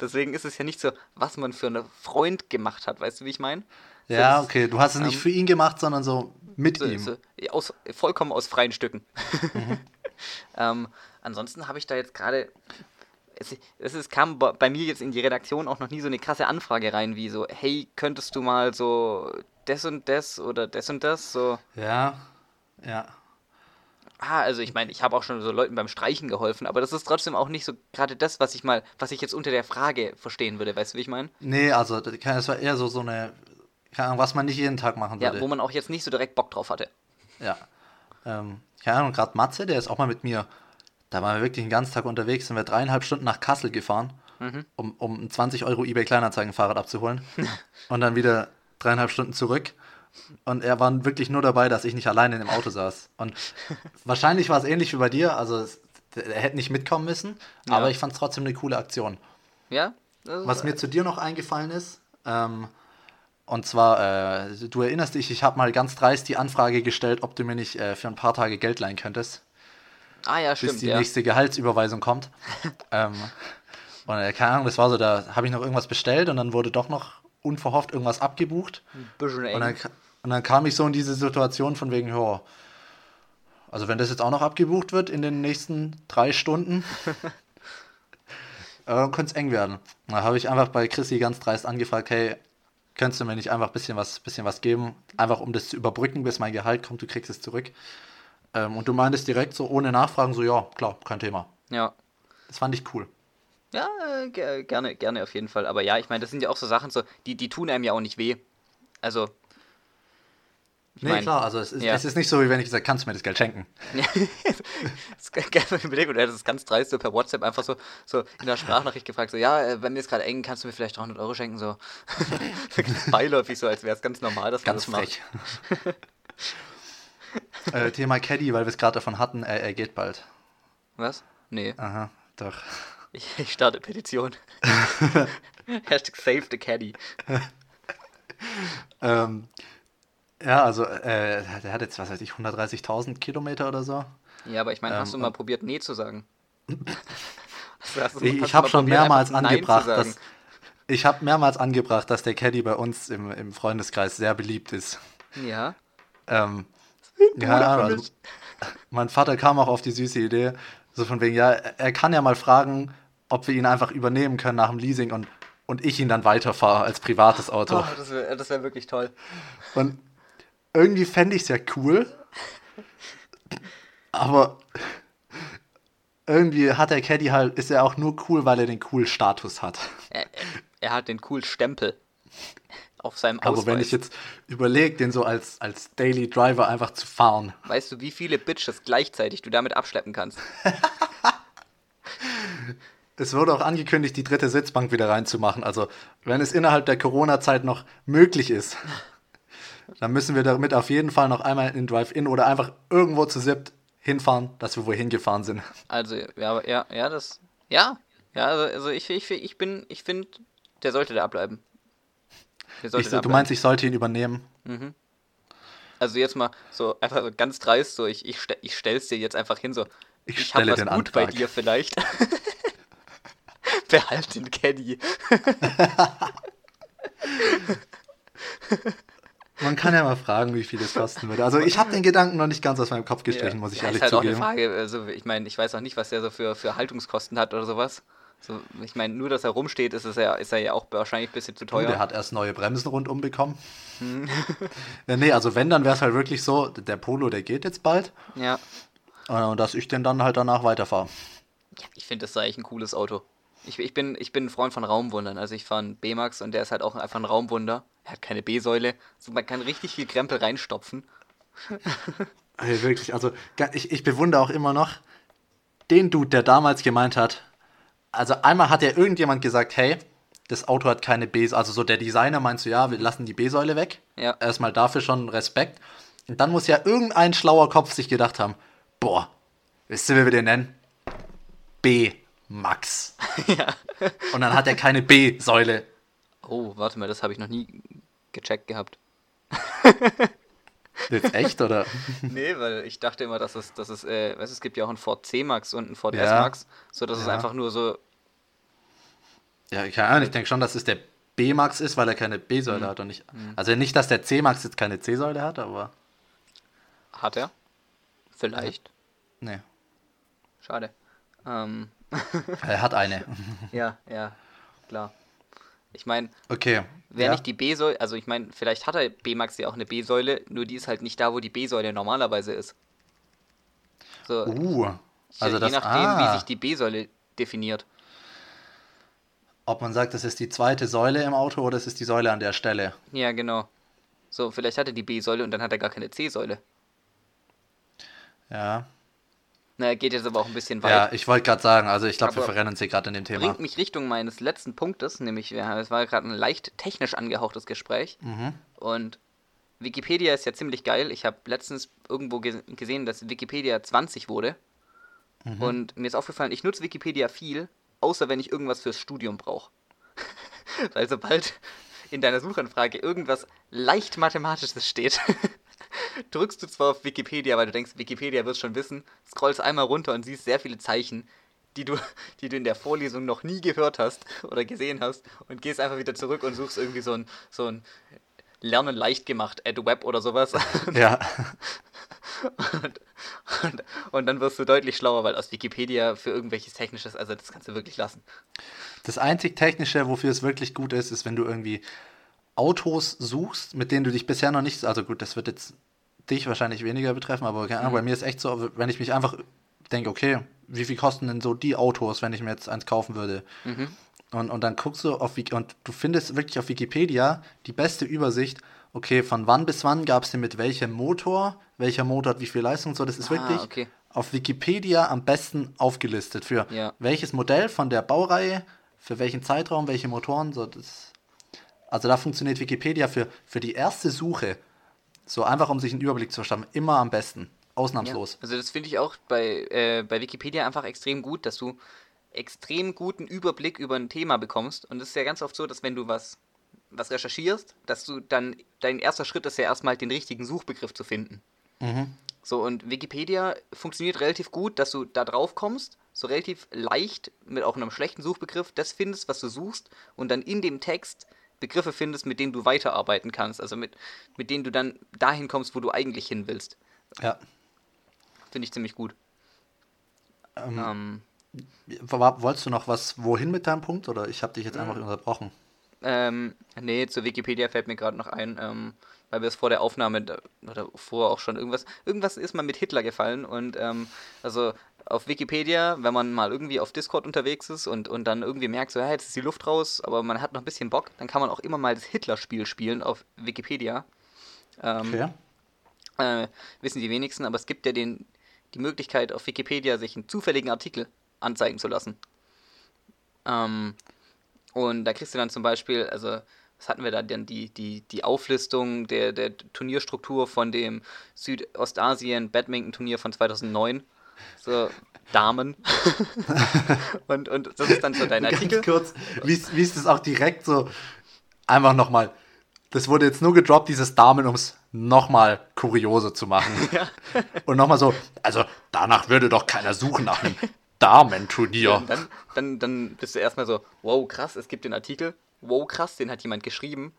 A: deswegen ist es ja nicht so, was man für einen Freund gemacht hat. Weißt du, wie ich meine?
B: Ja,
A: das-
B: okay, du hast es nicht
A: ähm,
B: für ihn gemacht, sondern so mit
A: So,
B: ihm.
A: so, aus, vollkommen aus freien Stücken. ähm, ansonsten habe ich da jetzt gerade. Es, es ist, kam bei bei mir jetzt in die Redaktion auch noch nie so eine krasse Anfrage rein, wie so, hey, könntest du mal so das und das oder das und das? So,
B: Ja, ja.
A: Ah, also ich meine, ich habe auch schon so Leuten beim Streichen geholfen, aber das ist trotzdem auch nicht so gerade das, was ich mal, was ich jetzt unter der Frage verstehen würde, weißt du, wie ich meine?
B: Nee, also das das war eher so, so eine, keine Ahnung, was man nicht jeden Tag machen
A: Ja,
B: würde.
A: wo man auch jetzt nicht so direkt Bock drauf hatte.
B: Ja. Ähm, keine Ahnung, gerade Matze, der ist auch mal mit mir, da waren wir wirklich den ganzen Tag unterwegs, sind wir dreieinhalb Stunden nach Kassel gefahren, um, um ein 20 Euro eBay Kleinanzeigen-Fahrrad abzuholen. und dann wieder dreieinhalb Stunden zurück. Und er war wirklich nur dabei, dass ich nicht alleine in dem Auto saß. Und wahrscheinlich war es ähnlich wie bei dir, also es, er hätte nicht mitkommen müssen,
A: Ja.
B: aber ich fand es trotzdem eine coole Aktion.
A: Ja?
B: Was mir zu dir noch eingefallen ist, ähm, und zwar, äh, du erinnerst dich, ich habe mal ganz dreist die Anfrage gestellt, ob du mir nicht äh, für ein paar Tage Geld leihen könntest,
A: ah ja,
B: bis
A: stimmt,
B: die
A: ja.
B: nächste Gehaltsüberweisung kommt. ähm, und äh, keine Ahnung, das war so, da habe ich noch irgendwas bestellt und dann wurde doch noch unverhofft irgendwas abgebucht.
A: Bisschen eng.
B: Und dann, und dann kam ich so in diese Situation von wegen, ja, also wenn das jetzt auch noch abgebucht wird in den nächsten drei Stunden, äh, könnte es eng werden. Da habe ich einfach bei Chrissy ganz dreist angefragt, hey, könntest du mir nicht einfach ein bisschen was, bisschen was geben, einfach um das zu überbrücken, bis mein Gehalt kommt, du kriegst es zurück. Ähm, und du meintest direkt so ohne Nachfragen so, ja, klar, kein Thema.
A: ja.
B: Das fand ich cool.
A: Ja, äh, ge- gerne, gerne auf jeden Fall. Aber ja, ich meine, das sind ja auch so Sachen, so, die, die tun einem ja auch nicht weh. Also. Ich
B: Nee,
A: mein,
B: klar, also es ist,
A: ja.
B: es ist nicht so, wie wenn ich gesagt kannst du mir das Geld schenken.
A: das ist und er hat das ganz dreist so per WhatsApp einfach so, so in der Sprachnachricht gefragt, so, ja, äh, wenn mir ist gerade eng, kannst du mir vielleicht 300 Euro schenken, so. Beiläufig, so, als wäre es ganz normal, dass man
B: Ganz
A: das macht.
B: frech. äh, Thema Caddy, weil wir es gerade davon hatten, er, er geht bald.
A: Was? Nee,
B: Aha, doch.
A: ich, ich starte Petition. Hashtag save the caddy.
B: Ähm, ja, also äh, der hat jetzt, was weiß ich, 130.000 Kilometer oder so.
A: Ja, aber ich meine, hast
B: Ähm,
A: du mal probiert, nee zu sagen? Du-
B: Ich, ich habe schon mehrmals angebracht, dass ich habe mehrmals angebracht, dass der Caddy bei uns im, im Freundeskreis sehr beliebt ist.
A: Ja.
B: Ähm, ja, also, mein Vater kam auch auf die süße Idee, so von wegen, ja, er kann ja mal fragen, ob wir ihn einfach übernehmen können nach dem Leasing und, und ich ihn dann weiterfahre als privates Auto.
A: Oh, das wäre wär wirklich toll.
B: Und irgendwie fände ich es ja cool. Aber irgendwie hat der Caddy halt, ist er auch nur cool, weil er den coolen Status hat.
A: Er, er, hat den coolen Stempel auf seinem
B: Aber
A: Ausweis.
B: wenn ich jetzt überlege, den so als, als Daily Driver einfach zu fahren.
A: Weißt du, wie viele Bitches gleichzeitig du damit abschleppen kannst?
B: Es wurde auch angekündigt, die dritte Sitzbank wieder reinzumachen. Also, wenn es innerhalb der Corona-Zeit noch möglich ist, dann müssen wir damit auf jeden Fall noch einmal in Drive-In oder einfach irgendwo zu siebt hinfahren, dass wir wohin gefahren sind.
A: Also, ja, ja, ja, das. Ja, ja, also, also ich, ich, ich bin, ich finde, der sollte da bleiben. Der sollte
B: Ich
A: da
B: du
A: bleiben.
B: meinst, ich sollte ihn übernehmen?
A: Also jetzt mal so einfach so ganz dreist, so ich, ich, ich stell's dir jetzt einfach hin, so
B: Ich
A: ich hab
B: stelle
A: was
B: den
A: gut bei
B: Antrag.
A: dir vielleicht. Behalt den Caddy.
B: Man kann ja mal fragen, wie viel das kosten würde. Also, ich habe den Gedanken noch nicht ganz aus meinem Kopf gestrichen, muss ich
A: ja,
B: ehrlich
A: ist halt
B: zugeben.
A: auch eine Frage, also ich meine, ich weiß auch nicht, was der so für, für Haltungskosten hat oder sowas. So, ich meine, nur dass er rumsteht, ist, es ja, ist er ja auch wahrscheinlich ein bisschen zu teuer.
B: der hat erst neue Bremsen rundum bekommen. ja, nee, also wenn, dann wäre es halt wirklich so, der Polo, der geht jetzt bald.
A: ja.
B: äh, Und dass ich den dann halt danach weiterfahre.
A: Ja, ich finde, das ist eigentlich ein cooles Auto. Ich, ich, bin, ich bin ein Freund von Raumwundern. Also ich fahre einen B-Max und der ist halt auch einfach ein Raumwunder. Er hat keine B-Säule. Also man kann richtig viel Krempel reinstopfen.
B: Ey, wirklich, also ich, ich bewundere auch immer noch den Dude, der damals gemeint hat, also einmal hat ja irgendjemand gesagt, hey, das Auto hat keine B-Säule. Also so der Designer meint so, ja, wir lassen die B-Säule weg.
A: Ja.
B: Erstmal dafür schon Respekt. Und dann muss ja irgendein schlauer Kopf sich gedacht haben, boah, wisst ihr, wie wir den nennen? B-Max.
A: ja.
B: Und dann hat er keine B-Säule.
A: Oh, warte mal, das habe ich noch nie gecheckt gehabt.
B: Jetzt echt, oder?
A: nee, weil ich dachte immer, dass es, dass es, äh, weißt, es gibt ja auch einen Ford C-Max und einen Ford
B: Ja.
A: S-Max, so dass es
B: Ja.
A: einfach nur so,
B: Ja, keine Ahnung, ich denke schon, dass es der B-Max ist, weil er keine B-Säule hat und nicht. Also nicht, dass der C-Max jetzt keine C-Säule hat, aber.
A: hat er? Vielleicht.
B: Nee.
A: Schade. Ähm,
B: Er hat eine.
A: ja, ja, klar. Ich meine,
B: Okay.
A: wäre
B: ja.
A: nicht die B-Säule, also ich meine, vielleicht hat er B-Max ja auch eine B-Säule, nur die ist halt nicht da, wo die B-Säule normalerweise ist. So,
B: Uh. Also
A: je
B: das,
A: nachdem,
B: ah,
A: wie sich die B-Säule definiert.
B: ob man sagt, das ist die zweite Säule im Auto oder es ist die Säule an der Stelle.
A: Ja, genau. So, vielleicht hat er die B-Säule und dann hat er gar keine C-Säule.
B: Ja.
A: Na, geht jetzt aber auch ein bisschen weit.
B: Ja, ich wollte gerade sagen, also ich glaube, wir verrennen sie gerade in dem Thema.
A: Bringt mich Richtung meines letzten Punktes, nämlich, ja, es war gerade ein leicht technisch angehauchtes Gespräch.
B: Mhm.
A: Und Wikipedia ist ja ziemlich geil. Ich habe letztens irgendwo ge gesehen, dass Wikipedia 20 wurde.
B: Mhm.
A: Und mir ist aufgefallen, ich nutze Wikipedia viel, außer wenn ich irgendwas fürs Studium brauche. Weil sobald in deiner Suchanfrage irgendwas leicht Mathematisches steht, drückst du zwar auf Wikipedia, weil du denkst, Wikipedia wird schon wissen, scrollst einmal runter und siehst sehr viele Zeichen, die du, die du in der Vorlesung noch nie gehört hast oder gesehen hast und gehst einfach wieder zurück und suchst irgendwie so ein, so ein Lernen leicht gemacht, Add Web oder sowas.
B: Ja.
A: Und, und, und dann wirst du deutlich schlauer, weil aus Wikipedia für irgendwelches Technisches, also das kannst du wirklich lassen.
B: Das einzig Technische, wofür es wirklich gut ist, ist, wenn du irgendwie Autos suchst, mit denen du dich bisher noch nicht, also gut, das wird jetzt dich wahrscheinlich weniger betreffen, aber keine Ahnung, bei mir ist echt so, wenn ich mich einfach denke, okay, wie viel kosten denn so die Autos, wenn ich mir jetzt eins kaufen würde? Und, und dann guckst du auf und du findest wirklich auf Wikipedia die beste Übersicht, okay, von wann bis wann gab es den mit welchem Motor, welcher Motor hat wie viel Leistung so, das ist
A: Ah,
B: wirklich
A: okay.
B: auf Wikipedia am besten aufgelistet für
A: Ja.
B: welches Modell von der Baureihe, für welchen Zeitraum, welche Motoren, so das. Also da funktioniert Wikipedia für, für die erste Suche, so einfach um sich einen Überblick zu verschaffen, immer am besten. Ausnahmslos.
A: Also das finde ich auch bei, äh, bei Wikipedia einfach extrem gut, dass du extrem guten Überblick über ein Thema bekommst. Und es ist ja ganz oft so, dass wenn du was, was recherchierst, dass du dann, dein erster Schritt ist ja erstmal den richtigen Suchbegriff zu finden. So, und Wikipedia funktioniert relativ gut, dass du da drauf kommst, so relativ leicht mit auch einem schlechten Suchbegriff das findest, was du suchst, und dann in dem Text Begriffe findest, mit denen du weiterarbeiten kannst, also mit, mit denen du dann dahin kommst, wo du eigentlich hin willst.
B: Ja.
A: Finde ich ziemlich gut. Ähm,
B: War- Wolltest du noch was wohin mit deinem Punkt oder ich habe dich jetzt einfach unterbrochen?
A: ähm, nee, zu Wikipedia fällt mir gerade noch ein, ähm, weil wir es vor der Aufnahme oder vorher auch schon irgendwas, irgendwas ist mal mit Hitler gefallen und ähm, also auf Wikipedia, wenn man mal irgendwie auf Discord unterwegs ist und, und dann irgendwie merkt, so, ja, jetzt ist die Luft raus, aber man hat noch ein bisschen Bock, dann kann man auch immer mal das Hitler-Spiel spielen auf Wikipedia. Ähm,
B: Okay.
A: äh, wissen die wenigsten, aber es gibt ja den, die Möglichkeit auf Wikipedia sich einen zufälligen Artikel anzeigen zu lassen. Ähm, und da kriegst du dann zum Beispiel, also was hatten wir da denn, die, die, die Auflistung der, der Turnierstruktur von dem Südostasien Badminton Turnier von 2009. So, Damen. und, und das ist dann so dein Artikel.
B: Ganz kurz, wie ist, wie ist das auch direkt so? Einfach nochmal. Das wurde jetzt nur gedroppt, dieses Damen, um es nochmal kurioser zu machen. Und nochmal so, also danach würde doch keiner suchen nach einem Damenturnier.
A: Und dann, dann, dann bist du erstmal so, wow, krass, es gibt den Artikel, wow, krass, den hat jemand geschrieben,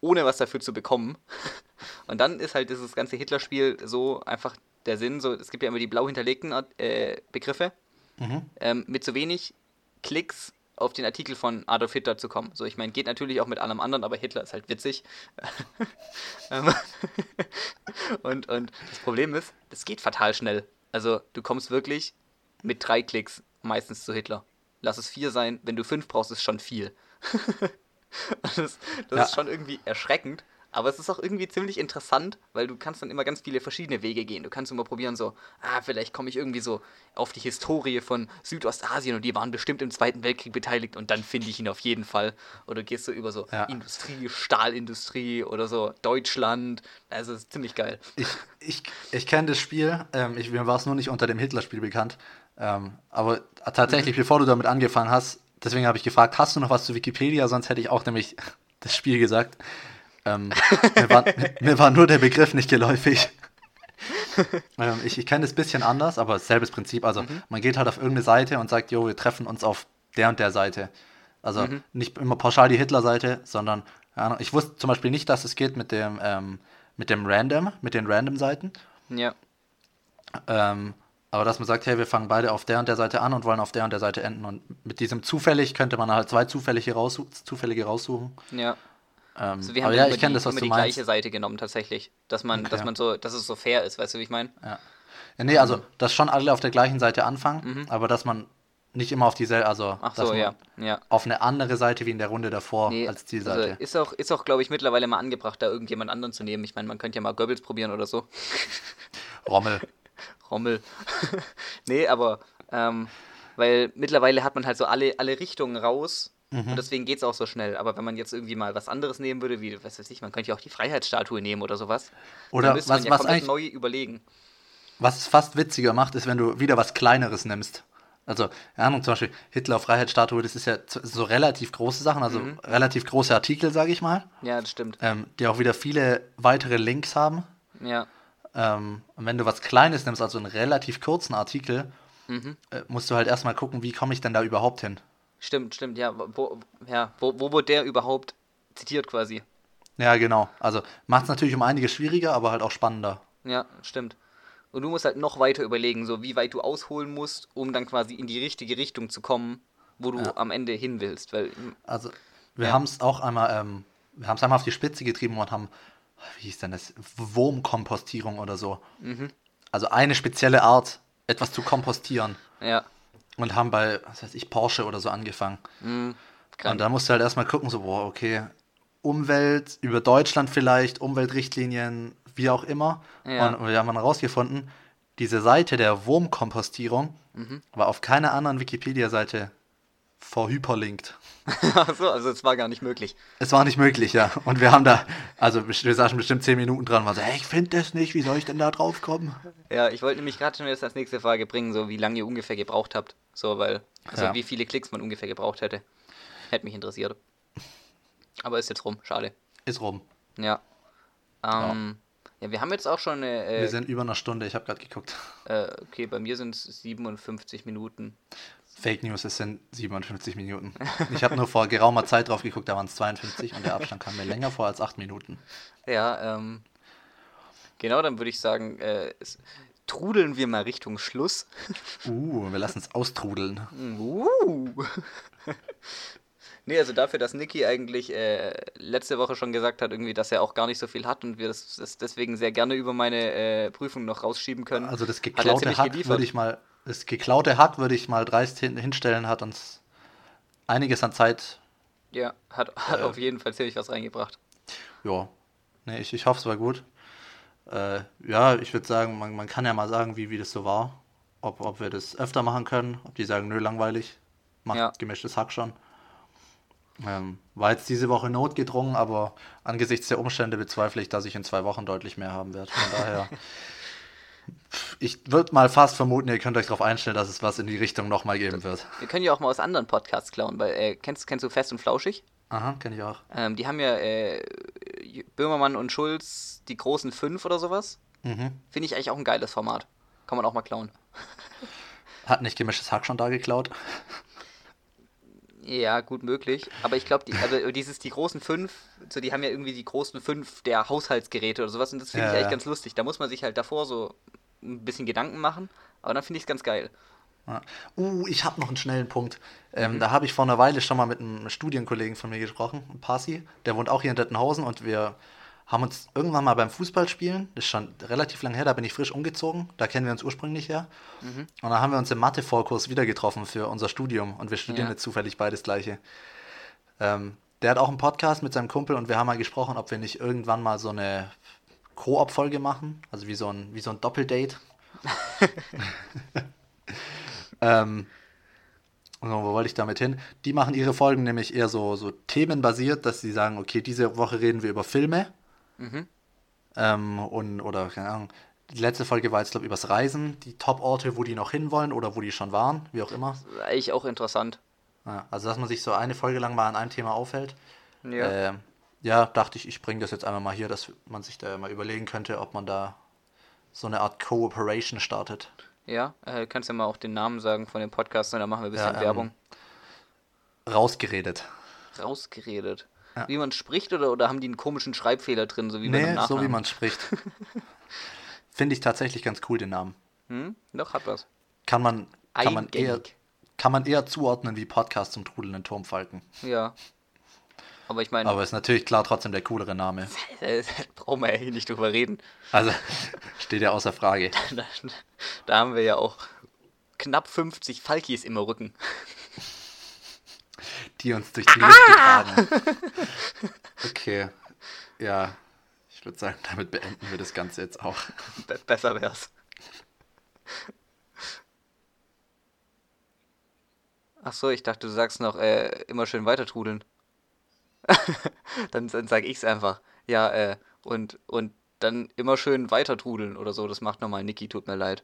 A: ohne was dafür zu bekommen. Und dann ist halt dieses ganze Hitler-Spiel so einfach der Sinn, so, es gibt ja immer die blau hinterlegten äh, Begriffe, ähm, mit so wenig Klicks auf den Artikel von Adolf Hitler zu kommen. So, ich meine, geht natürlich auch mit allem anderen, aber Hitler ist halt witzig. Ähm, und, und das Problem ist, das geht fatal schnell. Also, du kommst wirklich mit drei Klicks meistens zu Hitler. Lass es vier sein, wenn du fünf brauchst, ist schon viel. Das das
B: Ja.
A: ist schon irgendwie erschreckend, Aber es ist auch irgendwie ziemlich interessant, weil du kannst dann immer ganz viele verschiedene Wege gehen. Du kannst immer probieren so, ah, vielleicht komme ich irgendwie so auf die Historie von Südostasien und die waren bestimmt im Zweiten Weltkrieg beteiligt und dann finde ich ihn auf jeden Fall. Oder gehst du über so
B: Ja.
A: Industrie, Stahlindustrie oder so Deutschland. Also ist ziemlich geil.
B: Ich, ich, ich kenne das Spiel, ähm, ich, mir war es nur nicht unter dem Hitler-Spiel bekannt. Ähm, aber tatsächlich, bevor du damit angefangen hast, deswegen habe ich gefragt, hast du noch was zu Wikipedia? Sonst hätte ich auch nämlich das Spiel gesagt. Ähm, mir, war, mir war nur der Begriff nicht geläufig. ähm, ich ich kenne das ein bisschen anders, aber selbes Prinzip. Also man geht halt auf irgendeine Seite und sagt, jo, wir treffen uns auf der und der Seite. Also nicht immer pauschal die Hitler-Seite, sondern Ahnung, ich wusste zum Beispiel nicht, dass es geht mit dem, ähm, mit dem Random, mit den Random-Seiten.
A: Ja.
B: Ähm, aber dass man sagt, hey, wir fangen beide auf der und der Seite an und wollen auf der und der Seite enden. Und mit diesem zufällig könnte man halt zwei zufällige, raussu zufällige raussuchen.
A: Ja.
B: Ähm,
A: Also wir
B: aber
A: haben
B: ja,
A: immer
B: ich kenne
A: die,
B: das, was
A: immer
B: du
A: die
B: meinst.
A: gleiche Seite genommen tatsächlich. Dass man, dass
B: Okay.
A: man so, dass es so fair ist, weißt du, wie ich meine?
B: Ja. ja, nee, also, dass schon alle auf der gleichen Seite anfangen, aber dass man nicht immer auf dieselbe, also
A: Mhm. Ach
B: dass
A: so, ja. Ja.
B: auf eine andere Seite wie in der Runde davor
A: Nee,
B: als Zielseite.
A: Also ist auch, ist auch glaube ich, mittlerweile mal angebracht, da irgendjemand anderen zu nehmen. Ich meine, man könnte ja mal Goebbels probieren oder so.
B: Rommel.
A: Rommel. nee, aber ähm, weil mittlerweile hat man halt so alle, alle Richtungen raus
B: Mhm.
A: und deswegen geht es auch so schnell. Aber wenn man jetzt irgendwie mal was anderes nehmen würde, wie, was weiß ich, man könnte ja auch die Freiheitsstatue nehmen oder sowas.
B: Oder
A: dann müsste
B: was-
A: man ja
B: was
A: komplett neu überlegen.
B: Was es fast witziger macht, ist, wenn du wieder was Kleineres nimmst. Also, Ahnung, zum Beispiel Hitler Freiheitsstatue, das ist ja so relativ große Sachen, also
A: Mhm.
B: relativ große Artikel, sage ich mal,
A: Ja, das stimmt.
B: ähm, die auch wieder viele weitere Links haben.
A: Ja.
B: Ähm, und wenn du was Kleines nimmst, also einen relativ kurzen Artikel,
A: Mhm.
B: äh, musst du halt erstmal gucken, wie komme ich denn da überhaupt hin.
A: Stimmt, stimmt, ja. Wo, ja, wo, wo wurde der überhaupt zitiert quasi?
B: Ja, genau. Also macht es natürlich um einiges schwieriger, aber halt auch spannender.
A: Ja, stimmt. Und du musst halt noch weiter überlegen, so wie weit du ausholen musst, um dann quasi in die richtige Richtung zu kommen, wo du
B: Ja.
A: am Ende hin willst. Weil,
B: Also wir
A: Ja.
B: haben es auch einmal, ähm, wir haben es einmal auf die Spitze getrieben und haben, wie hieß denn das, Wurmkompostierung oder so.
A: Mhm.
B: Also eine spezielle Art, etwas zu kompostieren.
A: ja,
B: Und haben bei, was weiß ich, Porsche oder so angefangen.
A: mh,
B: Und da musst du halt erstmal gucken, so, boah, okay, Umwelt, über Deutschland vielleicht, Umweltrichtlinien, wie auch immer.
A: Ja.
B: Und wir haben dann herausgefunden, diese Seite der Wurmkompostierung
A: Mhm.
B: war auf keiner anderen Wikipedia-Seite verhyperlinkt.
A: Achso, also es war gar nicht möglich.
B: Es war nicht möglich, ja. Und wir haben da, also wir saßen bestimmt zehn Minuten dran und waren so, hey, ich finde das nicht, wie soll ich denn da drauf kommen?
A: Ja, ich wollte nämlich gerade schon jetzt als nächste Frage bringen, so wie lange ihr ungefähr gebraucht habt. So, weil, also
B: Ja.
A: wie viele Klicks man ungefähr gebraucht hätte. Hätte mich interessiert. Aber ist jetzt rum, schade.
B: Ist rum.
A: Ja. Ähm, ja. wir haben jetzt auch schon eine.
B: Wir
A: Äh,
B: sind über einer Stunde, ich habe gerade geguckt.
A: äh, okay, bei mir sind es 57 Minuten.
B: Fake News, es sind 57 Minuten. Ich habe nur vor geraumer Zeit drauf geguckt, da waren es 52 und der Abstand kam mir länger vor als 8 Minuten.
A: Ja, ähm. Genau, dann würde ich sagen, äh, es, trudeln wir mal Richtung Schluss.
B: Uh, wir lassen es austrudeln.
A: Uh. nee, also dafür, dass Niki eigentlich äh, letzte Woche schon gesagt hat, irgendwie, dass er auch gar nicht so viel hat und wir das, das deswegen sehr gerne über meine äh, Prüfung noch rausschieben können.
B: Also das
A: hat
B: geklaute Hack
A: geliefert.
B: würde ich mal, das geklaute Hack würde ich mal dreist hin, hinstellen, hat uns einiges an Zeit,
A: Ja, hat, hat
B: Äh.
A: auf jeden Fall ziemlich was reingebracht.
B: ja, nee, ich, ich hoffe, es war gut. Äh, ja, ich würde sagen, man, man kann ja mal sagen, wie, wie das so war. Ob, ob wir das öfter machen können, ob die sagen, nö, langweilig, macht
A: Ja.
B: gemischtes Hack schon. Ähm, war jetzt diese Woche notgedrungen, aber angesichts der Umstände bezweifle ich, dass ich in zwei Wochen deutlich mehr haben werde. Von daher, ich würde mal fast vermuten, ihr könnt euch darauf einstellen, dass es was in die Richtung nochmal geben wird.
A: Wir können ja auch mal aus anderen Podcasts klauen, weil, äh, kennst, kennst du Fest und Flauschig?
B: Aha, kenne ich auch.
A: Ähm, die haben ja äh, Böhmermann und Schulz, die großen fünf oder sowas.
B: Mhm.
A: Finde ich eigentlich auch ein geiles Format. Kann man auch mal klauen.
B: Hat nicht gemischtes Hack schon da geklaut?
A: Ja, gut möglich. Aber ich glaube, die, also dieses, die großen fünf, so, die haben ja irgendwie die großen fünf der Haushaltsgeräte oder sowas und das finde
B: Ja,
A: ich eigentlich
B: ja.
A: ganz lustig. Da muss man sich halt davor so ein bisschen Gedanken machen, aber dann finde ich es ganz geil.
B: Ja. Uh, ich habe noch einen schnellen Punkt. Ähm,
A: Mhm.
B: Da habe ich vor einer Weile schon mal mit einem Studienkollegen von mir gesprochen, Pasi. Der wohnt auch hier in Dettenhausen und wir haben uns irgendwann mal beim Fußballspielen, das ist schon relativ lang her, da bin ich frisch umgezogen, da kennen wir uns ursprünglich her.
A: Mhm.
B: Und dann haben wir uns im Mathe-Vorkurs wieder getroffen für unser Studium und wir studieren
A: Ja.
B: jetzt zufällig beides gleiche. Ähm, Der hat auch einen Podcast mit seinem Kumpel und wir haben mal gesprochen, ob wir nicht irgendwann mal so eine Koop-Folge machen. Also wie so ein, wie so ein Doppeldate. ähm, wo wollte ich damit hin? Die machen ihre Folgen nämlich eher so, so themenbasiert, dass sie sagen, okay, diese Woche reden wir über Filme. Mhm. Ähm, und, oder, keine Ahnung, die letzte Folge war jetzt, glaube ich, übers Reisen, die Top-Orte, wo die noch hinwollen oder wo die schon waren, wie auch immer.
A: Eigentlich auch interessant.
B: Ja, also, dass man sich so eine Folge lang mal an einem Thema aufhält. Ja. Äh, ja, dachte ich, ich bringe das jetzt einmal mal hier, dass man sich da mal überlegen könnte, ob man da so eine Art Cooperation startet.
A: Ja, äh, kannst ja mal auch den Namen sagen von dem Podcast und dann machen wir ein bisschen ja, ähm, Werbung.
B: Rausgeredet.
A: Rausgeredet. Ja. Wie man spricht oder, oder haben die einen komischen Schreibfehler drin, so wie
B: nee, so wie man spricht. Finde ich tatsächlich ganz cool, den Namen.
A: Hm? Doch, hat was.
B: Kann man, kann man, eher, kann man eher zuordnen wie Podcast zum trudelnden Turmfalken.
A: Ja. Aber ich meine.
B: Aber ist natürlich klar trotzdem der coolere Name.
A: Brauchen wir ja hier nicht drüber reden.
B: Also, steht ja außer Frage.
A: Da, da, da haben wir ja auch knapp 50 Falkis im Rücken.
B: Die uns durch die Luft getragen. Okay. Ja. Ich würde sagen, damit beenden wir das Ganze jetzt auch.
A: Be besser wär's. Ach so, ich dachte, du sagst noch, äh, immer schön weiter trudeln. dann, dann sage ich es einfach. Ja, äh, und, und dann immer schön weiter trudeln oder so. Das macht nochmal Niki, tut mir leid.